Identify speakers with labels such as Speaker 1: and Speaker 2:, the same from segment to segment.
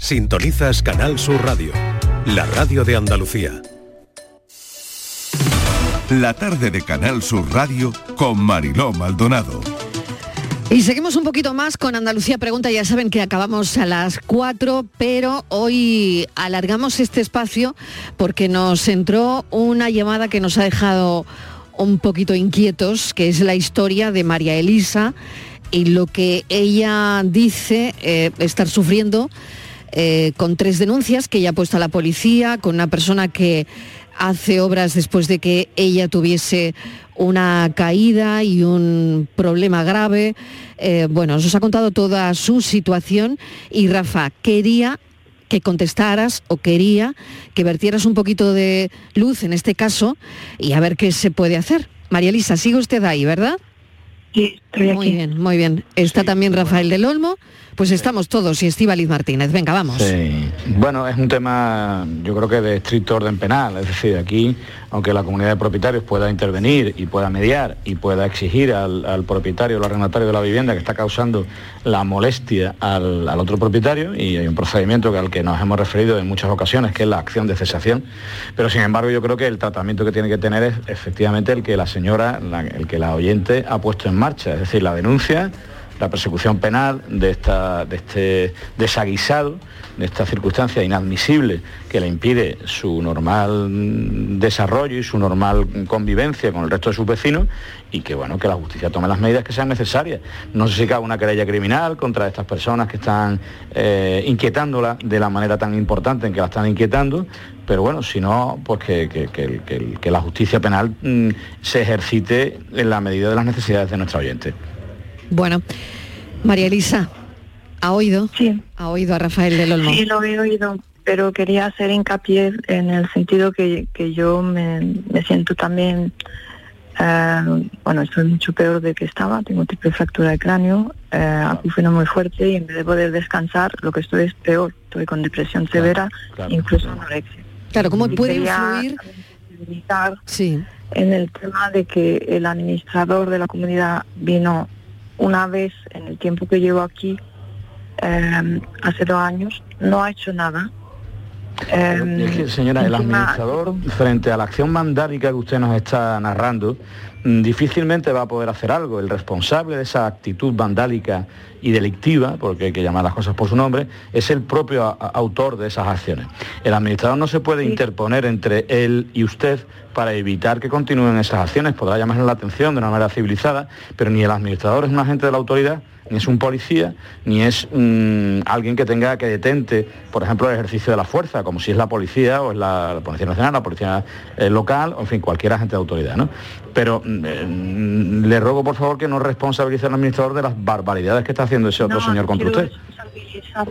Speaker 1: Sintonizas Canal Sur Radio, la radio de Andalucía.
Speaker 2: La tarde de Canal Sur Radio con Mariló Maldonado.
Speaker 3: Y seguimos un poquito más con Andalucía Pregunta. Ya saben que acabamos a las 4, pero hoy alargamos este espacio porque nos entró una llamada que nos ha dejado un poquito inquietos, que es la historia de María Elisa y lo que ella dice eh, estar sufriendo eh, con tres denuncias que ella ha puesto a la policía, con una persona que hace obras después de que ella tuviese una caída y un problema grave. Eh, bueno, nos ha contado toda su situación y Rafa, quería que contestaras o quería que vertieras un poquito de luz en este caso y a ver qué se puede hacer. María Elisa, sigue usted ahí, ¿verdad?
Speaker 4: Sí, estoy
Speaker 3: Muy bien, muy bien. Está también Rafael del Olmo. Pues estamos todos y Estíbaliz Martínez. Venga, vamos.
Speaker 5: Sí. Bueno, es un tema, yo creo que de estricto orden penal. Es decir, aquí, aunque la comunidad de propietarios pueda intervenir y pueda mediar y pueda exigir al, propietario, al arrendatario de la vivienda que está causando la molestia al, otro propietario, y hay un procedimiento que al que nos hemos referido en muchas ocasiones, que es la acción de cesación. Pero sin embargo, yo creo que el tratamiento que tiene que tener es efectivamente el que la señora, el que la oyente ha puesto en marcha, es decir, la denuncia la persecución penal de, esta, de este desaguisado, de esta circunstancia inadmisible que le impide su normal desarrollo y su normal convivencia con el resto de sus vecinos y que bueno que la justicia tome las medidas que sean necesarias. No sé si cabe una querella criminal contra estas personas que están eh, inquietándola de la manera tan importante en que la están inquietando, pero bueno, si no, pues que, la justicia penal mm, se ejercite en la medida de las necesidades de nuestra oyente.
Speaker 3: Bueno, María Elisa, ¿ha oído?
Speaker 4: Sí.
Speaker 3: ¿Ha oído a Rafael del Olmo?
Speaker 4: Sí, lo he oído, pero quería hacer hincapié en el sentido que, yo me, siento también, eh, bueno, estoy mucho peor de que estaba, tengo triple fractura de cráneo, eh, muy fuerte y en vez de poder descansar, lo que estoy es peor, estoy con depresión severa, incluso anorexia.
Speaker 3: Claro, ¿cómo puede influir?
Speaker 4: Sí. En el tema de que el administrador de la comunidad vino una vez en el tiempo que llevo aquí, em, hace dos años, no ha hecho nada.
Speaker 5: Em, señora, el administrador, frente a la acción vandálica que usted nos está narrando, mm, difícilmente va a poder hacer algo. El responsable de esa actitud vandálica y delictiva, porque hay que llamar las cosas por su nombre, es el propio autor de esas acciones. El administrador no se puede interponer entre él y usted para evitar que continúen esas acciones. Podrá llamarle la atención de una manera civilizada, pero ni el administrador es un agente de la autoridad, ni es un policía, ni es mm, alguien que tenga que detente, por ejemplo, el ejercicio de la fuerza, como si es la policía o es la, Policía Nacional, la Policía eh, Local, o en fin, cualquier agente de autoridad. ¿no? Pero mm, eh, le ruego, por favor, que no responsabilice al administrador de las barbaridades que está haciendo ese otro señor contra usted.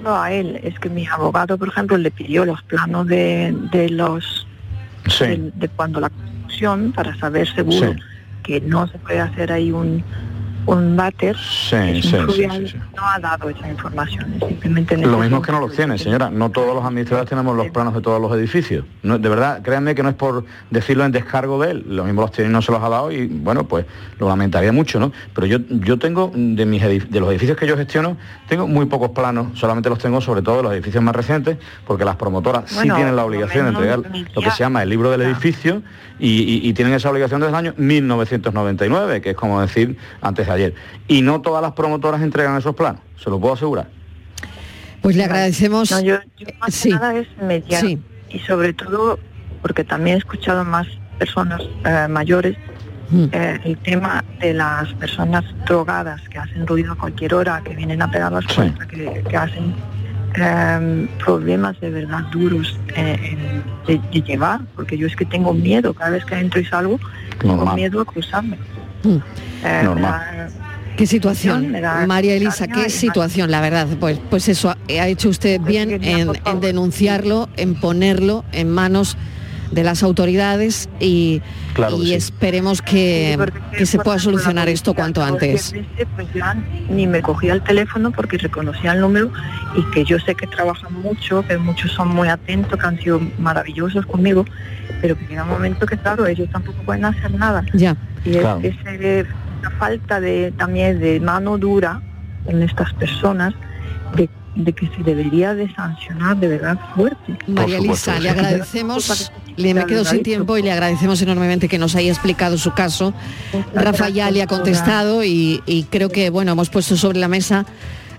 Speaker 4: a él, es que mi abogado, por ejemplo, le pidió los planos de, los de, cuando la construcción para saber seguro que no se puede hacer ahí un un váter sí, sí, no ha dado esa información. Simplemente
Speaker 5: lo mismo que no los tiene, señora. No todos los administradores tenemos los planos de todos los edificios. de verdad, créanme que no es por decirlo en descargo de él. Lo mismo los tiene y no se los ha dado y bueno, pues lo lamentaría mucho, ¿no? Pero yo, yo tengo de, mis de los edificios que yo gestiono, tengo muy pocos planos, solamente los tengo sobre todo de los edificios más recientes, porque las promotoras sí tienen la obligación de entregar lo que se llama el libro del edificio y, tienen esa obligación desde el año 1999, que es como decir antes de ayer. Y no todas las promotoras entregan esos planos, se lo puedo asegurar.
Speaker 3: Pues le agradecemos.
Speaker 4: No, yo, más nada es mediar. Y sobre todo, porque también he escuchado más personas eh, mayores, mm. eh, el tema de las personas drogadas que hacen ruido a cualquier hora, que vienen a pegar las puertas, que hacen Em, problemas de verdad duros eh, de, llevar, porque yo es que tengo miedo cada vez que entro y salgo, tengo miedo a cruzarme. Mm.
Speaker 3: Eh, qué situación, María Elisa, qué situación, la verdad. Pues, pues eso, ha hecho usted pues bien en denunciarlo, en ponerlo en manos de las autoridades y, esperemos que, se pueda solucionar esto cuanto antes.
Speaker 4: Pues ni me cogía el teléfono porque reconocía el número y que yo sé que trabajan mucho, que muchos son muy atentos, que han sido maravillosos conmigo, pero que llega un momento que claro, ellos tampoco pueden hacer nada.
Speaker 3: Ya.
Speaker 4: Y es, esa falta de también de mano dura en estas personas de de que se debería de sancionar de verdad fuerte.
Speaker 3: María Lisa, le agradecemos, le me quedo sin tiempo y le agradecemos enormemente que nos haya explicado su caso. Rafa ya le ha contestado y, creo que bueno, hemos puesto sobre la mesa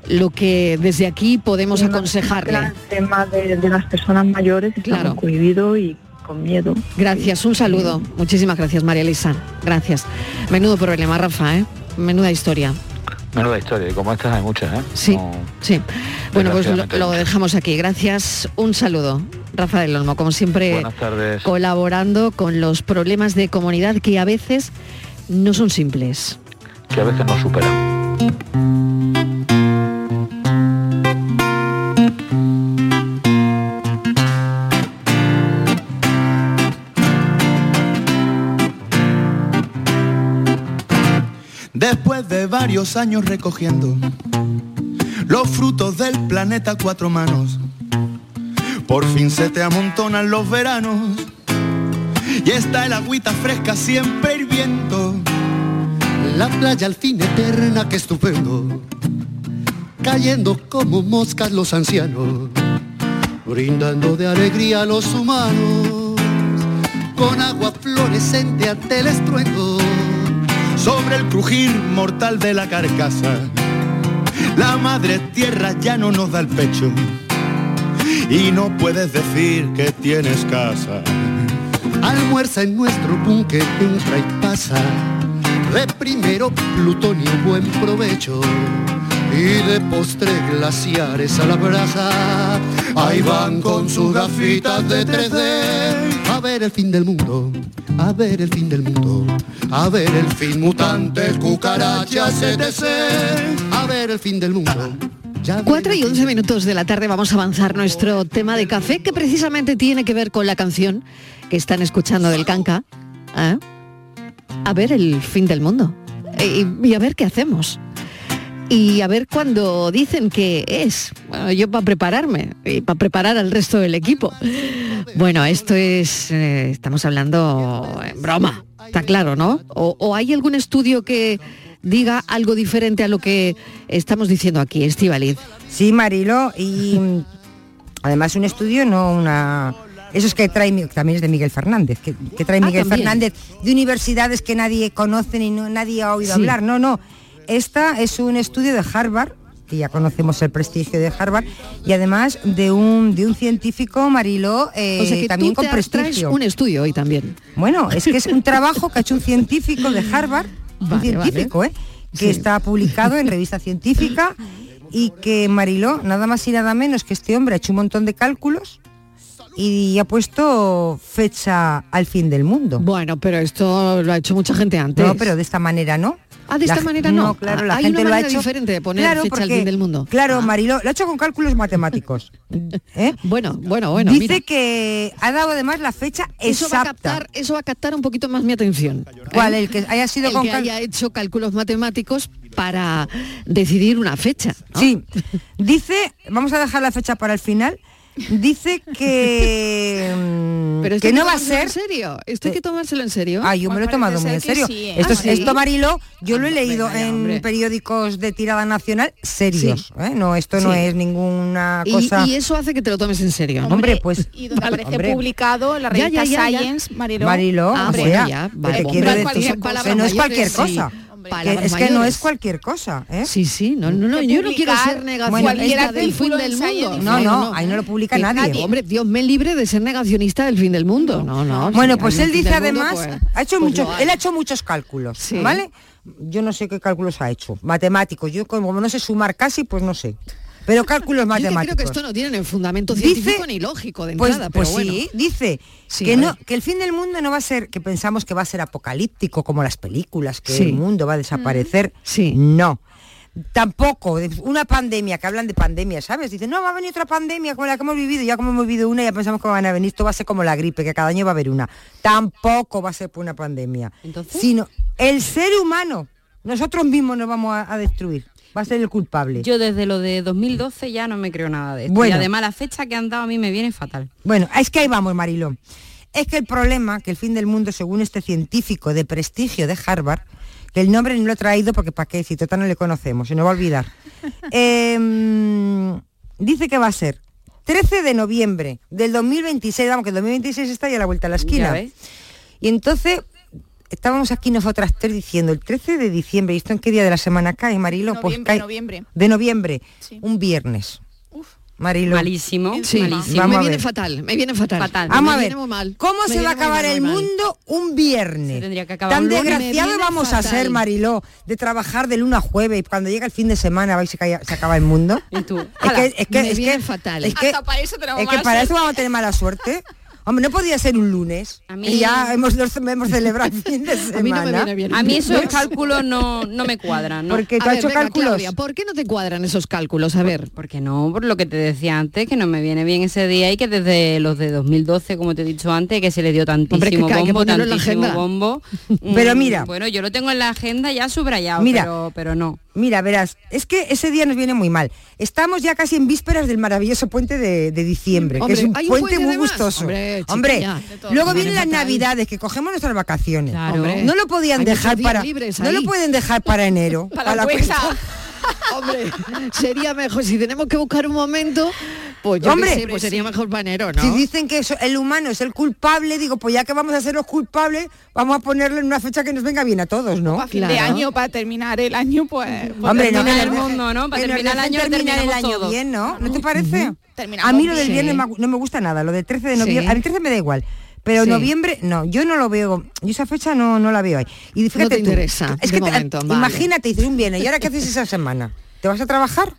Speaker 3: lo que desde aquí podemos aconsejarle. El
Speaker 4: tema de, las personas mayores claro. cohibido y con miedo.
Speaker 3: Gracias, un saludo. Muchísimas gracias, María Lisa. Gracias. Menudo problema, Rafa, ¿eh? Menuda historia.
Speaker 5: Menuda historia, y como estas hay muchas, ¿eh?
Speaker 3: Sí, sí. Bueno, pues lo, dejamos aquí. Gracias, un saludo. Rafa del Olmo, como siempre, colaborando con los problemas de comunidad que a veces no son simples.
Speaker 5: Que a veces no superan.
Speaker 6: Después de varios años recogiendo los frutos del planeta cuatro manos, por fin se te amontonan los veranos y está el agüita fresca siempre hirviendo. La playa al fin eterna que estupendo, cayendo como moscas los ancianos, brindando de alegría a los humanos, con agua fluorescente ante el estruendo sobre el crujir mortal de la carcasa. La madre tierra ya no nos da el pecho y no puedes decir que tienes casa. Almuerza en nuestro búnker, entra y pasa. De primero plutonio, buen provecho. Y de postre glaciares a la brasa. Ahí van con sus gafitas de 3D. A ver el fin del mundo, a ver el fin del mundo. A ver el fin mutantes, cucarachas, etc. A ver el fin del mundo.
Speaker 3: 4 y 11 minutos de la tarde vamos a avanzar nuestro tema de café que precisamente tiene que ver con la canción que están escuchando del Canca. ¿eh? A ver el fin del mundo. Y, y, a ver qué hacemos. Y a ver cuando dicen que es. Bueno, yo para prepararme y para preparar al resto del equipo. Bueno, esto es. Eh, estamos hablando en broma Está claro, ¿no? O, hay algún estudio que diga algo diferente a lo que estamos diciendo aquí, Estivaliz?
Speaker 7: Sí, Marilo, y además un estudio, no una... Eso es que trae, también es de Miguel Fernández, que, trae ah, Miguel Fernández de universidades que nadie conoce ni nadie ha oído hablar. No, no. Esta es un estudio de Harvard que ya conocemos el prestigio de Harvard, y además de un, de un científico, Mariló, eh, también con prestigio.
Speaker 3: un estudio hoy también.
Speaker 7: Bueno, es que es un trabajo que ha hecho un científico de Harvard, un científico, ¿eh? que está publicado en revista científica y que Mariló, nada más y nada menos que este hombre ha hecho un montón de cálculos y ha puesto fecha al fin del mundo.
Speaker 3: Bueno, pero esto lo ha hecho mucha gente antes.
Speaker 7: No, pero de esta manera no.
Speaker 3: Ah, de esta manera no.
Speaker 7: claro, la gente lo ha hecho
Speaker 3: diferente de poner fecha al fin del mundo.
Speaker 7: Claro, ah. Marilo, lo ha hecho con cálculos matemáticos.
Speaker 3: ¿eh? Bueno, bueno, bueno.
Speaker 7: Dice que ha dado además la fecha
Speaker 3: eso
Speaker 7: exacta.
Speaker 3: Va a captar, eso va a captar un poquito más mi atención.
Speaker 7: ¿Cuál? El que haya sido
Speaker 3: el que haya hecho cálculos matemáticos para decidir una fecha.
Speaker 7: Sí. Dice, vamos a dejar la fecha para el final dice que,
Speaker 3: mm, Pero que no va a ser en serio. Esto hay que tomárselo en serio.
Speaker 7: Ah yo me lo he tomado muy en serio. ¿eh? esto, ah, esto Marilo yo lo he leído en periódicos de tirada nacional serios ¿eh? no esto no es ninguna cosa
Speaker 3: y, eso hace que te lo tomes en serio.
Speaker 7: Hombre pues
Speaker 8: y donde aparece publicado en la revista Science Marilo
Speaker 7: Marilo ah, o sea, no es cualquier cosa es que no es cualquier cosa, ¿eh?
Speaker 3: Sí, sí, no, no, no yo no quiero ser negacionista del fin del mundo.
Speaker 7: No, no, ahí no lo publica nadie.
Speaker 3: Hombre, Dios me libre de ser negacionista del fin del mundo. No, no.
Speaker 7: Bueno, pues él dice además, pues, ha hecho pues muchos, él ha hecho muchos cálculos, ¿vale? Yo no sé qué cálculos ha hecho, matemáticos. Yo como no sé sumar casi, pues no sé pero cálculos matemáticos.
Speaker 3: Yo creo que esto no tiene fundamento científico ni lógico de
Speaker 7: pues,
Speaker 3: entrada,
Speaker 7: pues sí, dice que no, que el fin del mundo no va a ser, que pensamos que va a ser apocalíptico como las películas, que el mundo va a desaparecer.
Speaker 3: Sí.
Speaker 7: No. Tampoco, una pandemia, que hablan de pandemia, ¿sabes? Dicen, no, va a venir otra pandemia como la que hemos vivido, ya como hemos vivido una, ya pensamos que van a venir, esto va a ser como la gripe, que cada año va a haber una. Tampoco va a ser por una pandemia.
Speaker 3: ¿Entonces?
Speaker 7: Sino el ser humano, nosotros mismos nos vamos a destruir va a ser el culpable.
Speaker 8: Yo desde lo de 2012 ya no me creo nada de esto. y además la fecha que han dado a mí me viene fatal.
Speaker 7: Bueno, es que ahí vamos, Marilón. Es que el problema, que el fin del mundo, según este científico de prestigio de Harvard, que el nombre no lo he traído porque para qué, si total no le conocemos, se nos va a olvidar. Em, dice que va a ser 13 de noviembre del 2026, vamos, que el 2026 está ya a la vuelta a la esquina. Y entonces estábamos aquí nosotras tres diciendo el 13 de diciembre, ¿y esto en qué día de la semana cae, Marilo?
Speaker 9: pues
Speaker 7: cae
Speaker 9: noviembre.
Speaker 7: De noviembre, un viernes. Marilo.
Speaker 8: Malísimo.
Speaker 3: Sí,
Speaker 8: malísimo.
Speaker 3: me viene fatal, me viene fatal.
Speaker 8: Fatal.
Speaker 7: Vamos
Speaker 3: Me
Speaker 7: a ver,
Speaker 3: viene muy mal.
Speaker 7: ¿cómo
Speaker 3: Me
Speaker 7: se va a acabar
Speaker 3: mal,
Speaker 7: el
Speaker 3: mal.
Speaker 7: mundo un viernes?
Speaker 8: Se tendría que acabar
Speaker 7: Tan desgraciado vamos a ser, Mariló, de trabajar de lunes a jueves y cuando llega el fin de semana vais a caer- se acaba el mundo.
Speaker 8: ¿Y tú?
Speaker 7: Es que, es que,
Speaker 3: me
Speaker 7: es
Speaker 3: viene
Speaker 7: que,
Speaker 3: fatal.
Speaker 7: Es que,
Speaker 9: Hasta para eso tenemos
Speaker 7: es que
Speaker 9: mala
Speaker 7: para eso
Speaker 9: suerte.
Speaker 7: vamos a tener mala suerte. Hombre, no podía ser un lunes.
Speaker 8: A mí-
Speaker 7: Y ya hemos, hemos celebrado el fin de semana.
Speaker 3: A mí no me viene bien.
Speaker 8: A mí esos cálculos no, no me cuadran, ¿no?
Speaker 7: Porque
Speaker 3: A
Speaker 7: tú has
Speaker 3: ver,
Speaker 7: hecho
Speaker 3: venga,
Speaker 7: cálculos.
Speaker 3: Claudia, ¿por qué no te cuadran esos cálculos? A ver.
Speaker 8: Porque no, por lo que te decía antes, que no me viene bien ese día y que desde los de 2012, como te he dicho antes, que se le dio tantísimo
Speaker 3: Hombre, que hay que
Speaker 8: bombo,
Speaker 3: ponerlo en la
Speaker 8: tantísimo
Speaker 3: agenda.
Speaker 8: bombo.
Speaker 7: Pero
Speaker 8: mm,
Speaker 7: mira.
Speaker 8: Bueno, yo lo tengo en la agenda ya subrayado,
Speaker 7: Mira.
Speaker 8: pero, pero no.
Speaker 7: Mira, verás, es que ese día nos viene muy mal. Estamos ya casi en vísperas del maravilloso puente de, de diciembre,
Speaker 3: Hombre,
Speaker 7: que es un
Speaker 3: ¿hay un
Speaker 7: puente,
Speaker 3: puente
Speaker 7: muy
Speaker 3: además?
Speaker 7: gustoso.
Speaker 3: Hombre,
Speaker 7: Hombre, luego vienen las navidades, que cogemos nuestras vacaciones.
Speaker 8: Claro.
Speaker 3: Hombre.
Speaker 7: No lo podían
Speaker 3: Hay
Speaker 7: dejar para.
Speaker 3: libres
Speaker 7: No lo pueden dejar para enero.
Speaker 9: Para la
Speaker 7: cuesta.
Speaker 9: cuesta.
Speaker 3: Hombre, sería mejor, si tenemos que buscar un momento, pues yo
Speaker 7: Hombre,
Speaker 3: sé, pues sería mejor para enero, ¿no?
Speaker 7: Si dicen que eso- el humano es el culpable, digo, pues ya que vamos a ser los culpables, vamos a ponerle en una fecha que nos venga bien a todos, ¿no?
Speaker 9: Para fin de año, para terminar el año, pues... pues
Speaker 7: Hombre, no,
Speaker 8: terminar
Speaker 7: que
Speaker 8: el mundo, ¿no? Para terminar el año,
Speaker 7: terminar el año
Speaker 8: todo.
Speaker 7: bien, ¿no? ¿No te parece?
Speaker 9: Terminamos
Speaker 7: A mí lo del viernes
Speaker 3: Sí.
Speaker 7: no me gusta nada, lo del 13 de noviembre,
Speaker 3: Sí.
Speaker 7: a mí 13 me da igual. Pero
Speaker 3: Sí.
Speaker 7: noviembre, no, yo no lo veo, yo esa fecha no, no la veo ahí. Y fíjate
Speaker 3: te
Speaker 7: tú,
Speaker 3: interesa,
Speaker 7: es
Speaker 3: de
Speaker 7: que te-
Speaker 3: momento, vale.
Speaker 7: imagínate, dices un viernes, ¿y ahora qué haces esa semana? ¿Te vas a trabajar?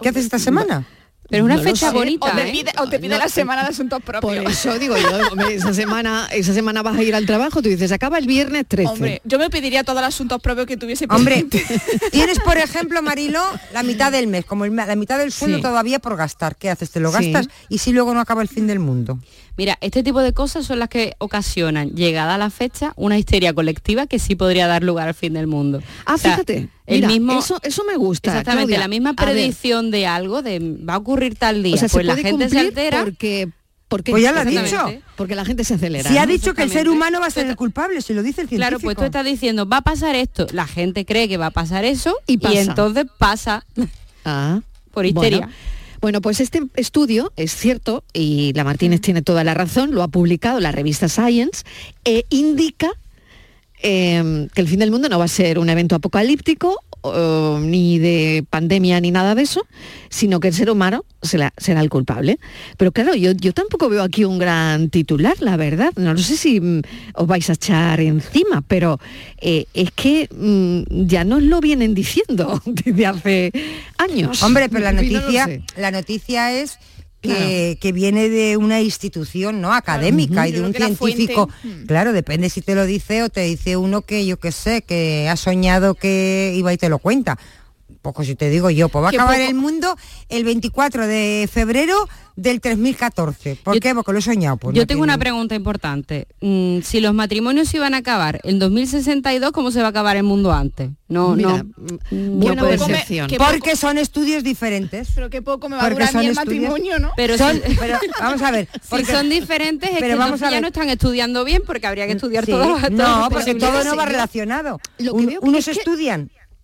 Speaker 7: ¿Qué haces esta semana?
Speaker 8: Pero una
Speaker 3: No
Speaker 8: fecha
Speaker 3: sé.
Speaker 8: bonita,
Speaker 9: O te
Speaker 8: ¿eh?
Speaker 9: pide, o te pide
Speaker 3: No,
Speaker 9: la semana de asuntos
Speaker 3: Por
Speaker 9: propios.
Speaker 3: eso digo yo, esa semana, esa semana vas a ir al trabajo, tú dices, acaba el viernes 13.
Speaker 9: Hombre, yo me pediría todos los asuntos propios que tuviese
Speaker 7: Hombre, tienes por ejemplo, Marilo, la mitad del mes, como el- la mitad del sueldo
Speaker 3: Sí.
Speaker 7: todavía por gastar. ¿Qué haces? ¿Te lo
Speaker 3: Sí.
Speaker 7: gastas? Y si luego no acaba el fin del mundo.
Speaker 8: Mira, este tipo de cosas son las que ocasionan, llegada la fecha, una histeria colectiva que sí podría dar lugar al fin del mundo.
Speaker 3: Ah,
Speaker 8: O sea,
Speaker 3: fíjate,
Speaker 8: el
Speaker 3: mira,
Speaker 8: mismo,
Speaker 3: eso, eso me gusta.
Speaker 8: exactamente,
Speaker 3: Claudia.
Speaker 8: la misma predicción de algo, de va a ocurrir tal día,
Speaker 3: o sea, se
Speaker 8: pues la gente se altera.
Speaker 3: porque, porque
Speaker 7: Pues ya lo ha
Speaker 8: Exactamente.
Speaker 7: dicho.
Speaker 3: porque la gente se acelera.
Speaker 7: Si ha
Speaker 3: ¿no?
Speaker 7: dicho que el ser humano va a ser el culpable, si lo dice el científico.
Speaker 8: Claro, pues tú estás diciendo, va a pasar esto, la gente cree que va a pasar eso
Speaker 3: Y
Speaker 8: y, entonces pasa.
Speaker 3: Ah,
Speaker 8: Por histeria.
Speaker 3: Bueno, Bueno, pues este estudio es cierto, y la Martínez tiene toda la razón, lo ha publicado la revista Science, e indica eh, que el fin del mundo no va a ser un evento apocalíptico, o, ni de pandemia, ni nada de eso, sino que el ser humano será, será el culpable. Pero claro, yo, yo tampoco veo aquí un gran titular, la verdad. No sé si mm, os vais a echar encima, pero eh, es que mm, ya nos lo vienen diciendo desde hace años.
Speaker 7: Hombre, pero la
Speaker 3: no
Speaker 7: noticia, la noticia es que, viene de una institución no académica y de un científico.
Speaker 9: fuente-
Speaker 7: Claro, depende si te lo dice o te dice uno que yo qué sé, que ha soñado que iba y te lo cuenta. Poco si te digo yo, pues va a acabar
Speaker 9: poco-
Speaker 7: el mundo el 24 de febrero del 3014. ¿Por
Speaker 8: Yo-
Speaker 7: qué? Porque lo he soñado. Pues
Speaker 8: Yo
Speaker 7: no
Speaker 8: tengo una pregunta importante. Mm, si los matrimonios se iban a acabar en 2062, ¿cómo se va a acabar el mundo antes? No,
Speaker 3: Mira,
Speaker 8: no.
Speaker 3: mm, buena percepción.
Speaker 9: que-
Speaker 7: Porque son estudios diferentes.
Speaker 9: Pero qué poco me va a durar
Speaker 7: estudios-
Speaker 9: matrimonio, ¿no?
Speaker 8: Pero
Speaker 7: Son- pero vamos a ver.
Speaker 8: si son diferentes, es
Speaker 7: pero
Speaker 8: que
Speaker 7: vamos a
Speaker 8: ya
Speaker 7: ver.
Speaker 8: no están estudiando bien porque habría que estudiar
Speaker 7: Sí.
Speaker 8: todas las- todas
Speaker 7: No, porque todo no va relacionado.
Speaker 3: lo que
Speaker 7: Un-
Speaker 3: veo que
Speaker 7: unos
Speaker 3: es que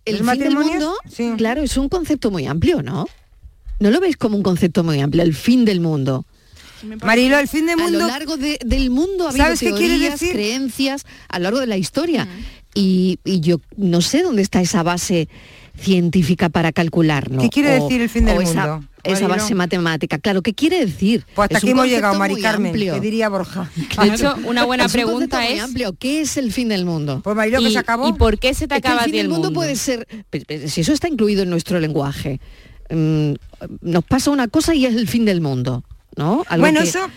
Speaker 3: el fin del mundo,
Speaker 7: sí.
Speaker 3: claro, es un concepto muy amplio, ¿no? ¿No lo veis como un concepto muy amplio, el fin del mundo?
Speaker 7: Marilo, el fin del
Speaker 3: A
Speaker 7: mundo.
Speaker 3: lo largo de- del mundo ha habido
Speaker 7: ¿Sabes qué quiere decir?
Speaker 3: creencias a lo largo de la historia. Y, y yo no sé dónde está esa base científica para calcularlo.
Speaker 7: ¿Qué quiere decir el fin del
Speaker 3: esa-
Speaker 7: mundo,
Speaker 3: Esa, base matemática. Claro, ¿qué quiere decir?
Speaker 7: Pues hasta
Speaker 3: Es
Speaker 7: aquí hemos llegado, Mari Carmen, que diría Borja.
Speaker 8: De hecho, una buena
Speaker 3: Es
Speaker 8: pregunta es
Speaker 3: amplio. ¿Qué es el fin del mundo?
Speaker 7: Pues Marilo, que
Speaker 8: ¿y,
Speaker 7: se acabó.
Speaker 8: ¿y por qué se te
Speaker 3: Es que
Speaker 8: acaba
Speaker 3: el fin del
Speaker 8: el
Speaker 3: mundo,
Speaker 8: mundo?
Speaker 3: puede ser, si eso está incluido en nuestro lenguaje, mm, nos pasa una cosa y es el fin del mundo, ¿no? Algo
Speaker 7: Bueno,
Speaker 3: que,
Speaker 7: eso-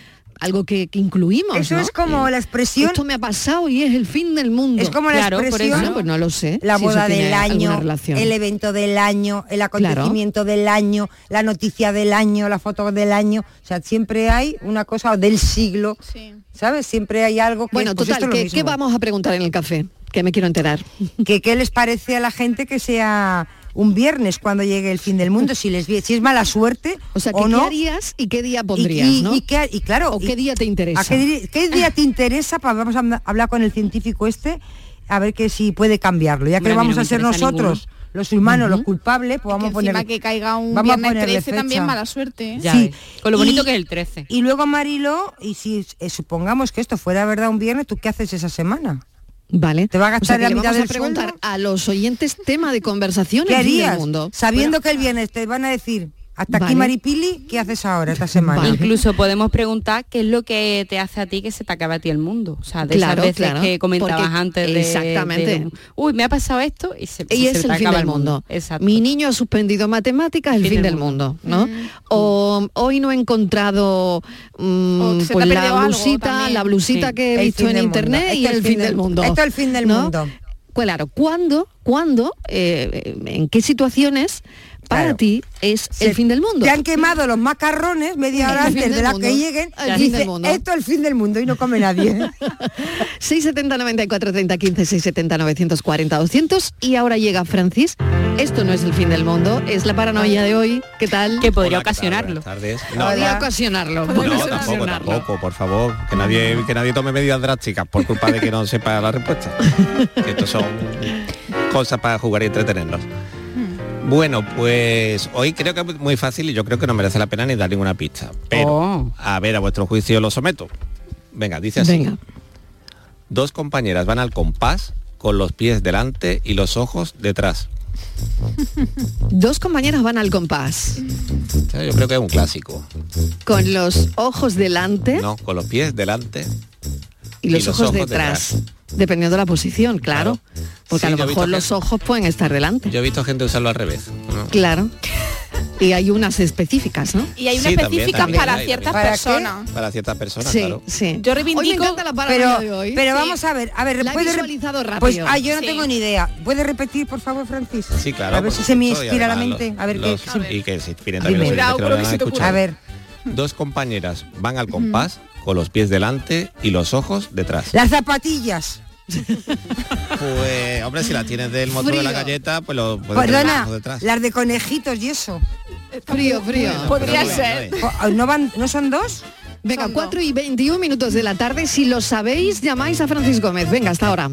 Speaker 3: algo que, que incluimos.
Speaker 7: Eso
Speaker 3: ¿no?
Speaker 7: es como
Speaker 3: Eh,
Speaker 7: la expresión-
Speaker 3: Esto me ha pasado y es el fin del mundo.
Speaker 7: Es como la
Speaker 8: Claro, por
Speaker 7: expresión.
Speaker 3: Bueno, pues no lo sé.
Speaker 7: La
Speaker 3: si eso
Speaker 7: boda del año, el evento del año, el acontecimiento del año, la noticia del año, la foto del año. O sea, siempre hay una cosa del siglo,
Speaker 9: Sí.
Speaker 7: ¿sabes? Siempre hay algo que...
Speaker 3: Bueno,
Speaker 7: pues
Speaker 3: total, ¿qué, qué vamos a preguntar en el café? Que me quiero enterar.
Speaker 7: que qué les parece a la gente que sea un viernes cuando llegue el fin del mundo, si les si es mala suerte
Speaker 3: O sea,
Speaker 7: o
Speaker 3: ¿qué,
Speaker 7: no.
Speaker 3: ¿qué harías y qué día pondrías,
Speaker 7: y-
Speaker 3: no?
Speaker 7: y qué- y claro,
Speaker 3: ¿O
Speaker 7: y-
Speaker 3: qué día te interesa?
Speaker 7: ¿a qué, día te interesa? Pa- vamos a hablar con el científico este a ver que si puede cambiarlo, ya que vamos
Speaker 8: no
Speaker 7: a ser nosotros los humanos, los culpables, pues vamos a
Speaker 9: Encima
Speaker 7: poner
Speaker 9: que caiga un
Speaker 7: vamos
Speaker 9: viernes
Speaker 7: ponerle
Speaker 9: 13 también
Speaker 7: fecha.
Speaker 9: mala suerte. ¿eh?
Speaker 8: Ya
Speaker 7: Sí.
Speaker 8: Con lo bonito
Speaker 7: Y-
Speaker 8: que es el 13.
Speaker 7: Y luego Marilo, y si eh, supongamos que esto fuera verdad un viernes, ¿tú qué haces esa semana?
Speaker 3: Vale.
Speaker 7: ¿Te va a
Speaker 3: O
Speaker 7: gastar
Speaker 3: sea, que
Speaker 7: la
Speaker 3: le
Speaker 7: mitad
Speaker 3: vamos a preguntar
Speaker 7: sueldo?
Speaker 3: a los oyentes tema de conversación
Speaker 7: ¿Qué
Speaker 3: el fin del
Speaker 7: harías?
Speaker 3: mundo.
Speaker 7: Sabiendo
Speaker 3: Bueno,
Speaker 7: que el viernes te van a decir, hasta aquí. Maripili, ¿qué haces ahora esta semana?
Speaker 8: Incluso podemos preguntar qué es lo que te hace a ti que se te acabe a ti el mundo. O sea, de
Speaker 3: Claro,
Speaker 8: esas veces
Speaker 3: claro,
Speaker 8: que comentabas
Speaker 3: porque-
Speaker 8: antes de,
Speaker 3: exactamente.
Speaker 8: de, Uy, me ha pasado esto y se,
Speaker 3: y
Speaker 8: se
Speaker 3: es el fin
Speaker 8: acaba
Speaker 3: del mundo.
Speaker 8: Exacto.
Speaker 3: Mi niño ha suspendido matemáticas, el fin, del mundo, ¿no? O hoy no he encontrado mm, pues la blusita, la blusita
Speaker 8: Sí.
Speaker 3: que he
Speaker 7: El
Speaker 3: visto en internet y el fin del mundo.
Speaker 7: Esto es el fin del
Speaker 3: ¿no?
Speaker 7: mundo.
Speaker 3: Claro, ¿cuándo, cuándo, eh, en qué situaciones para
Speaker 7: Claro.
Speaker 3: ti es
Speaker 7: Se-
Speaker 3: el fin del mundo?
Speaker 7: Te han quemado los macarrones media hora antes de la
Speaker 3: mundo.
Speaker 7: que lleguen.
Speaker 3: El
Speaker 7: y
Speaker 3: fin
Speaker 7: dice,
Speaker 3: del mundo.
Speaker 7: esto es el fin del mundo y no come nadie.
Speaker 3: 670 94 30 15 670 940 200 y ahora llega Francis. Esto no es el fin del mundo, es la paranoia de hoy. ¿Qué tal?
Speaker 8: Que podría ocasionarlo.
Speaker 10: Tardes.
Speaker 3: Podría ocasionarlo.
Speaker 10: No, no, tampoco,
Speaker 3: ocasionarlo.
Speaker 10: tampoco, por favor. Que nadie, que nadie tome medidas drásticas por culpa de que no sepa la respuesta. Que Estos son cosas para jugar y entretenernos. Bueno, pues hoy creo que es muy fácil y yo creo que no merece la pena ni dar ninguna pista. Pero,
Speaker 8: Oh.
Speaker 10: a ver, a vuestro juicio lo someto. Venga, dice así.
Speaker 3: Venga.
Speaker 10: Dos compañeras van al compás con los pies delante y los ojos detrás.
Speaker 3: Dos compañeras van al compás,
Speaker 10: Yo creo que es un clásico.
Speaker 3: con los ojos delante
Speaker 10: No, con los pies delante.
Speaker 3: Y los,
Speaker 10: y los
Speaker 3: ojos,
Speaker 10: ojos
Speaker 3: detrás, dependiendo de la posición, claro.
Speaker 10: Claro.
Speaker 3: Porque
Speaker 10: Sí,
Speaker 3: a lo mejor los ojos pueden estar delante.
Speaker 10: Yo he visto gente usarlo al revés. ¿no?
Speaker 3: Claro. Y hay unas específicas, ¿no?
Speaker 9: Y hay una
Speaker 10: Sí, también,
Speaker 9: específica
Speaker 10: también
Speaker 9: para ciertas personas.
Speaker 10: Para ciertas personas,
Speaker 3: Sí,
Speaker 10: claro.
Speaker 3: sí.
Speaker 9: Yo
Speaker 3: Hoy me
Speaker 9: reivindico-
Speaker 3: encanta la
Speaker 7: pero
Speaker 3: de hoy.
Speaker 7: pero
Speaker 9: Sí.
Speaker 7: vamos a ver, a ver,
Speaker 3: La he
Speaker 7: ¿puede
Speaker 3: visualizado rápido.
Speaker 7: Pues ah, yo no
Speaker 9: Sí.
Speaker 7: tengo ni idea. ¿Puedes repetir, por favor, Francis?
Speaker 10: Sí, claro.
Speaker 7: A ver si se me inspira la mente.
Speaker 10: los-
Speaker 7: A ver qué.
Speaker 10: los-. Y que se inspiren también los que.
Speaker 7: A ver,
Speaker 10: Dos compañeras van al compás con los pies delante y los ojos detrás.
Speaker 7: las zapatillas.
Speaker 10: Pues, hombre, si la tienes del motor de la galleta, pues lo puedes
Speaker 7: Perdona,
Speaker 10: detrás.
Speaker 7: las de conejitos y eso.
Speaker 3: Frío, frío.
Speaker 9: Podría
Speaker 10: Pero bueno,
Speaker 9: ser.
Speaker 10: ¿No
Speaker 7: van, no son dos?
Speaker 3: Venga,
Speaker 9: Son
Speaker 3: 4 y 21 minutos de la tarde. Si lo sabéis, llamáis a Francis Gómez. Venga, hasta ahora.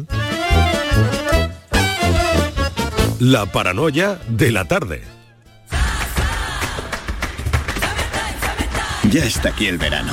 Speaker 1: La paranoia de la tarde.
Speaker 11: Ya está aquí el verano,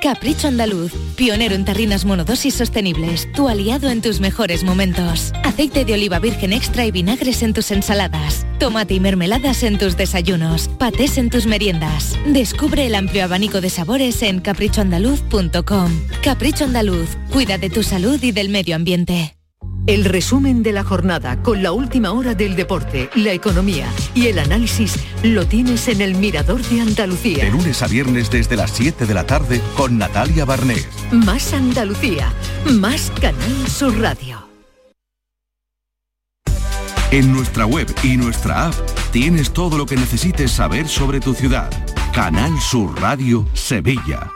Speaker 12: Capricho Andaluz, pionero en tarrinas monodosis sostenibles, tu aliado en tus mejores momentos. Aceite de oliva virgen extra y vinagres en tus ensaladas, tomate y mermeladas en tus desayunos, patés en tus meriendas. Descubre el amplio abanico de sabores en caprichoandaluz.com. Capricho Andaluz, cuida de tu salud y del medio ambiente.
Speaker 13: El resumen de la jornada con la última hora del deporte, la economía y el análisis lo tienes en el Mirador de
Speaker 2: De
Speaker 13: Andalucía.
Speaker 2: lunes a viernes desde las 7 de la tarde con Natalia Barnés.
Speaker 13: Más Andalucía, más Canal Sur Radio.
Speaker 2: En nuestra web y nuestra app tienes todo lo que necesites saber sobre tu ciudad. Canal Sur Radio Sevilla.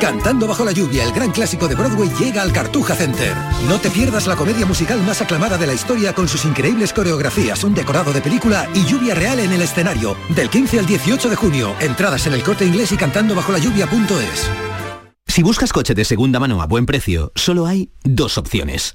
Speaker 14: Cantando bajo la lluvia, el gran clásico de Broadway llega al Cartuja Center. No te pierdas la comedia musical más aclamada de la historia con sus increíbles coreografías, un decorado de película y lluvia real en el escenario. Del 15 al 18 de junio. Entradas en el corte inglés y cantando bajo la lluvia.es.
Speaker 15: Si buscas coche de segunda mano a buen precio, solo hay dos opciones.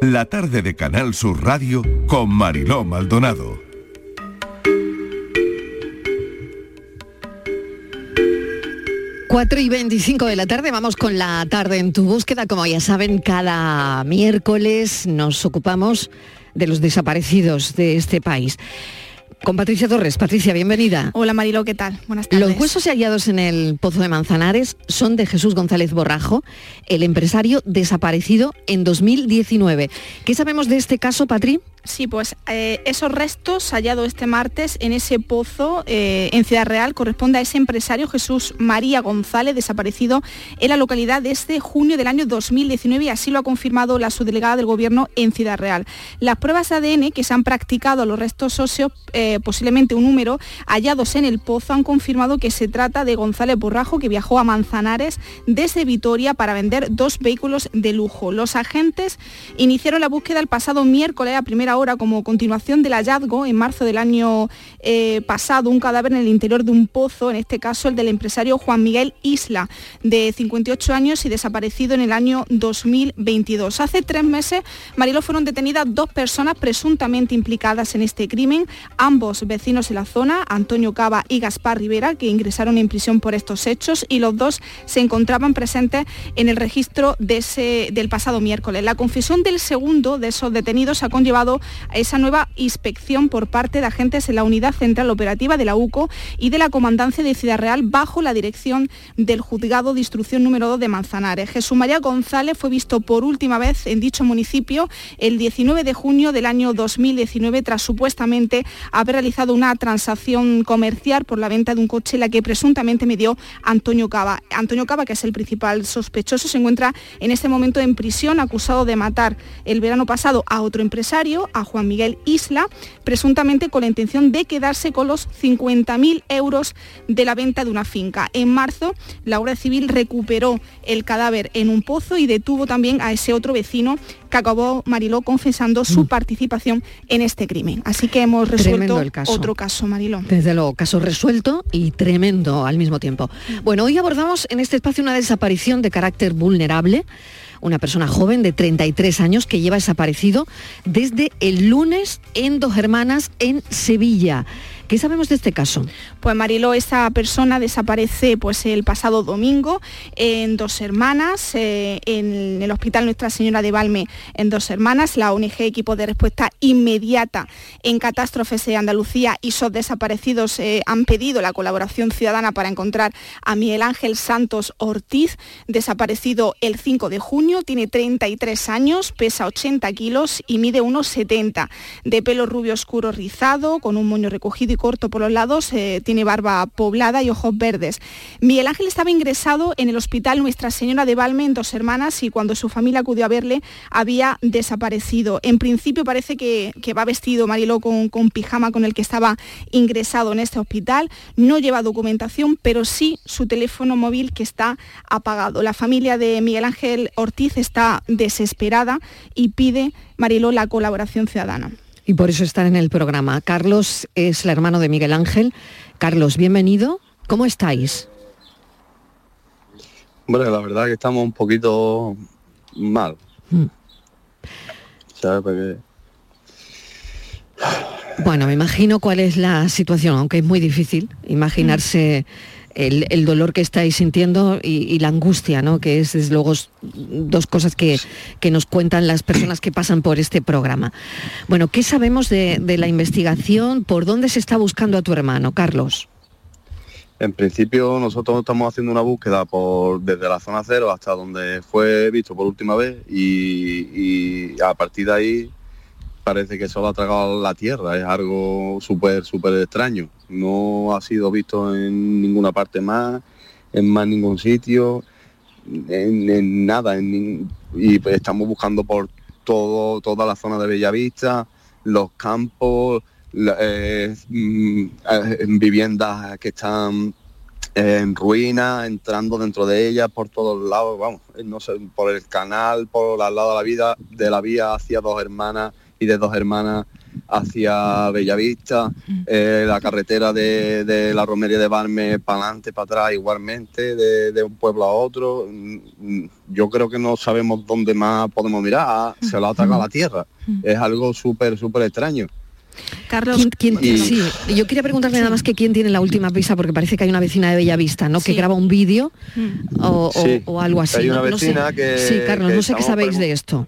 Speaker 2: La tarde de Canal Sur Radio con Mariló Maldonado.
Speaker 3: Cuatro y 25 de la tarde, vamos con la tarde en tu búsqueda. Como ya saben, cada miércoles nos ocupamos de los desaparecidos de este país. Con Patricia Torres. Patricia, bienvenida.
Speaker 9: Hola Marilo, ¿qué tal? Buenas tardes.
Speaker 3: Los huesos hallados en el Pozo de Manzanares son de Jesús González Borrajo, el empresario desaparecido en 2019. ¿Qué sabemos de este caso, Patri?
Speaker 9: Sí, pues eh, esos restos hallados este martes en ese pozo eh, en Ciudad Real corresponde a ese empresario Jesús María González, desaparecido en la localidad desde junio del año 2019 y así lo ha confirmado la subdelegada del Gobierno en Ciudad Real. Las pruebas ADN que se han practicado a los restos óseos, eh, posiblemente un número, hallados en el pozo, han confirmado que se trata de González Borrajo, que viajó a Manzanares desde Vitoria para vender dos vehículos de lujo. Los agentes iniciaron la búsqueda el pasado miércoles a primera ahora como continuación del hallazgo en marzo del año eh, pasado un cadáver en el interior de un pozo, en este caso el del empresario Juan Miguel Isla, de 58 años y desaparecido en el año 2022. Hace tres meses, Marilo, fueron detenidas dos personas presuntamente implicadas en este crimen, ambos vecinos de la zona, Antonio Cava y Gaspar Rivera, que ingresaron en prisión por estos hechos y los dos se encontraban presentes en el registro del pasado miércoles. La confesión del segundo de esos detenidos ha conllevado esa nueva inspección por parte de agentes en la Unidad Central Operativa de la UCO y de la Comandancia de Ciudad Real bajo la dirección del Juzgado de Instrucción número 2 de Manzanares. Jesús María González fue visto por última vez en dicho municipio el 19 de junio del año 2019 tras supuestamente haber realizado una transacción comercial por la venta de un coche la que presuntamente me dio Antonio Cava. Antonio Cava, que es el principal sospechoso, se encuentra en este momento en prisión acusado de matar el verano pasado a otro empresario, a Juan Miguel Isla, presuntamente con la intención de quedarse con los 50.000 euros de la venta de una finca. En marzo, la Guardia Civil recuperó el cadáver en un pozo y detuvo también a ese otro vecino que acabó Mariló confesando su
Speaker 3: Mm.
Speaker 9: participación en este crimen. Así que hemos resuelto
Speaker 3: el caso.
Speaker 9: otro caso, Mariló.
Speaker 3: Desde luego, caso resuelto y tremendo al mismo tiempo. Bueno, hoy abordamos en este espacio una desaparición de carácter vulnerable. Una persona joven de 33 años que lleva desaparecido desde el lunes en Dos Hermanas en Sevilla. ¿Qué sabemos de este caso?
Speaker 9: Pues Mariló, esa persona desaparece pues el pasado domingo en Dos Hermanas, eh, en el Hospital Nuestra Señora de Valme en Dos Hermanas. La ONG Equipo de Respuesta Inmediata en Catástrofes de Andalucía y SOS Desaparecidos eh, han pedido la colaboración ciudadana para encontrar a Miguel Ángel Santos Ortiz, desaparecido el 5 de junio, tiene 33 años, pesa 80 kilos y mide unos 70, de pelo rubio oscuro rizado, con un moño recogido y corto por los lados, eh, tiene barba poblada y ojos verdes. Miguel Ángel estaba ingresado en el hospital Nuestra Señora de Valme en Dos Hermanas y cuando su familia acudió a verle había desaparecido. En principio parece que, que va vestido Mariló con, con pijama con el que estaba ingresado en este hospital, no lleva documentación, pero sí su teléfono móvil que está apagado. La familia de Miguel Ángel Ortiz está desesperada y pide, Mariló, la colaboración ciudadana.
Speaker 3: Y por eso están en el programa. Carlos es el hermano de Miguel Ángel. Carlos, bienvenido. ¿Cómo estáis?
Speaker 16: Bueno, la verdad que estamos un poquito mal.
Speaker 3: Mm.
Speaker 16: ¿Sabes? Porque
Speaker 3: Bueno, me imagino cuál es la situación, aunque es muy difícil imaginarse el, dolor que estáis sintiendo y, la angustia, ¿no? Que es, desde luego, dos cosas que, que nos cuentan las personas que pasan por este programa. Bueno, ¿qué sabemos de, de la investigación? ¿Por dónde se está buscando a tu hermano, Carlos?
Speaker 16: en principio nosotros estamos haciendo una búsqueda por desde la zona cero hasta donde fue visto por última vez y a partir de ahí parece que solo ha tragado la tierra, es algo súper, súper extraño. No ha sido visto en ninguna parte más, en más ningún sitio. en, nada, en y pues estamos buscando por todo, toda la zona de Bellavista, los campos, la- eh, mm, eh, en viviendas que están en ruinas, entrando dentro de ellas por todos lados, vamos, no sé, por el canal, por al lado de la vida, de la vía hacia dos hermanas y de dos hermanas hacia Bellavista, eh, la carretera de, de la romería de Barme para adelante, para atrás igualmente, de, de un pueblo a otro. Mm, Yo creo que no sabemos dónde más podemos mirar, Ah, se lo ha tragado la tierra. Es algo súper, súper extraño.
Speaker 9: Carlos,
Speaker 3: ¿Quién- quién-
Speaker 16: Y-
Speaker 3: sí, yo quería preguntarle nada más que quién tiene la última pista, porque parece que hay una vecina de Bellavista, ¿no? Que graba un vídeo o, o-
Speaker 16: Sí,
Speaker 3: o algo así.
Speaker 16: hay una
Speaker 3: ¿no? No sé.
Speaker 16: vecina que-
Speaker 3: Sí, Carlos,
Speaker 16: que
Speaker 3: no sé qué sabéis de esto.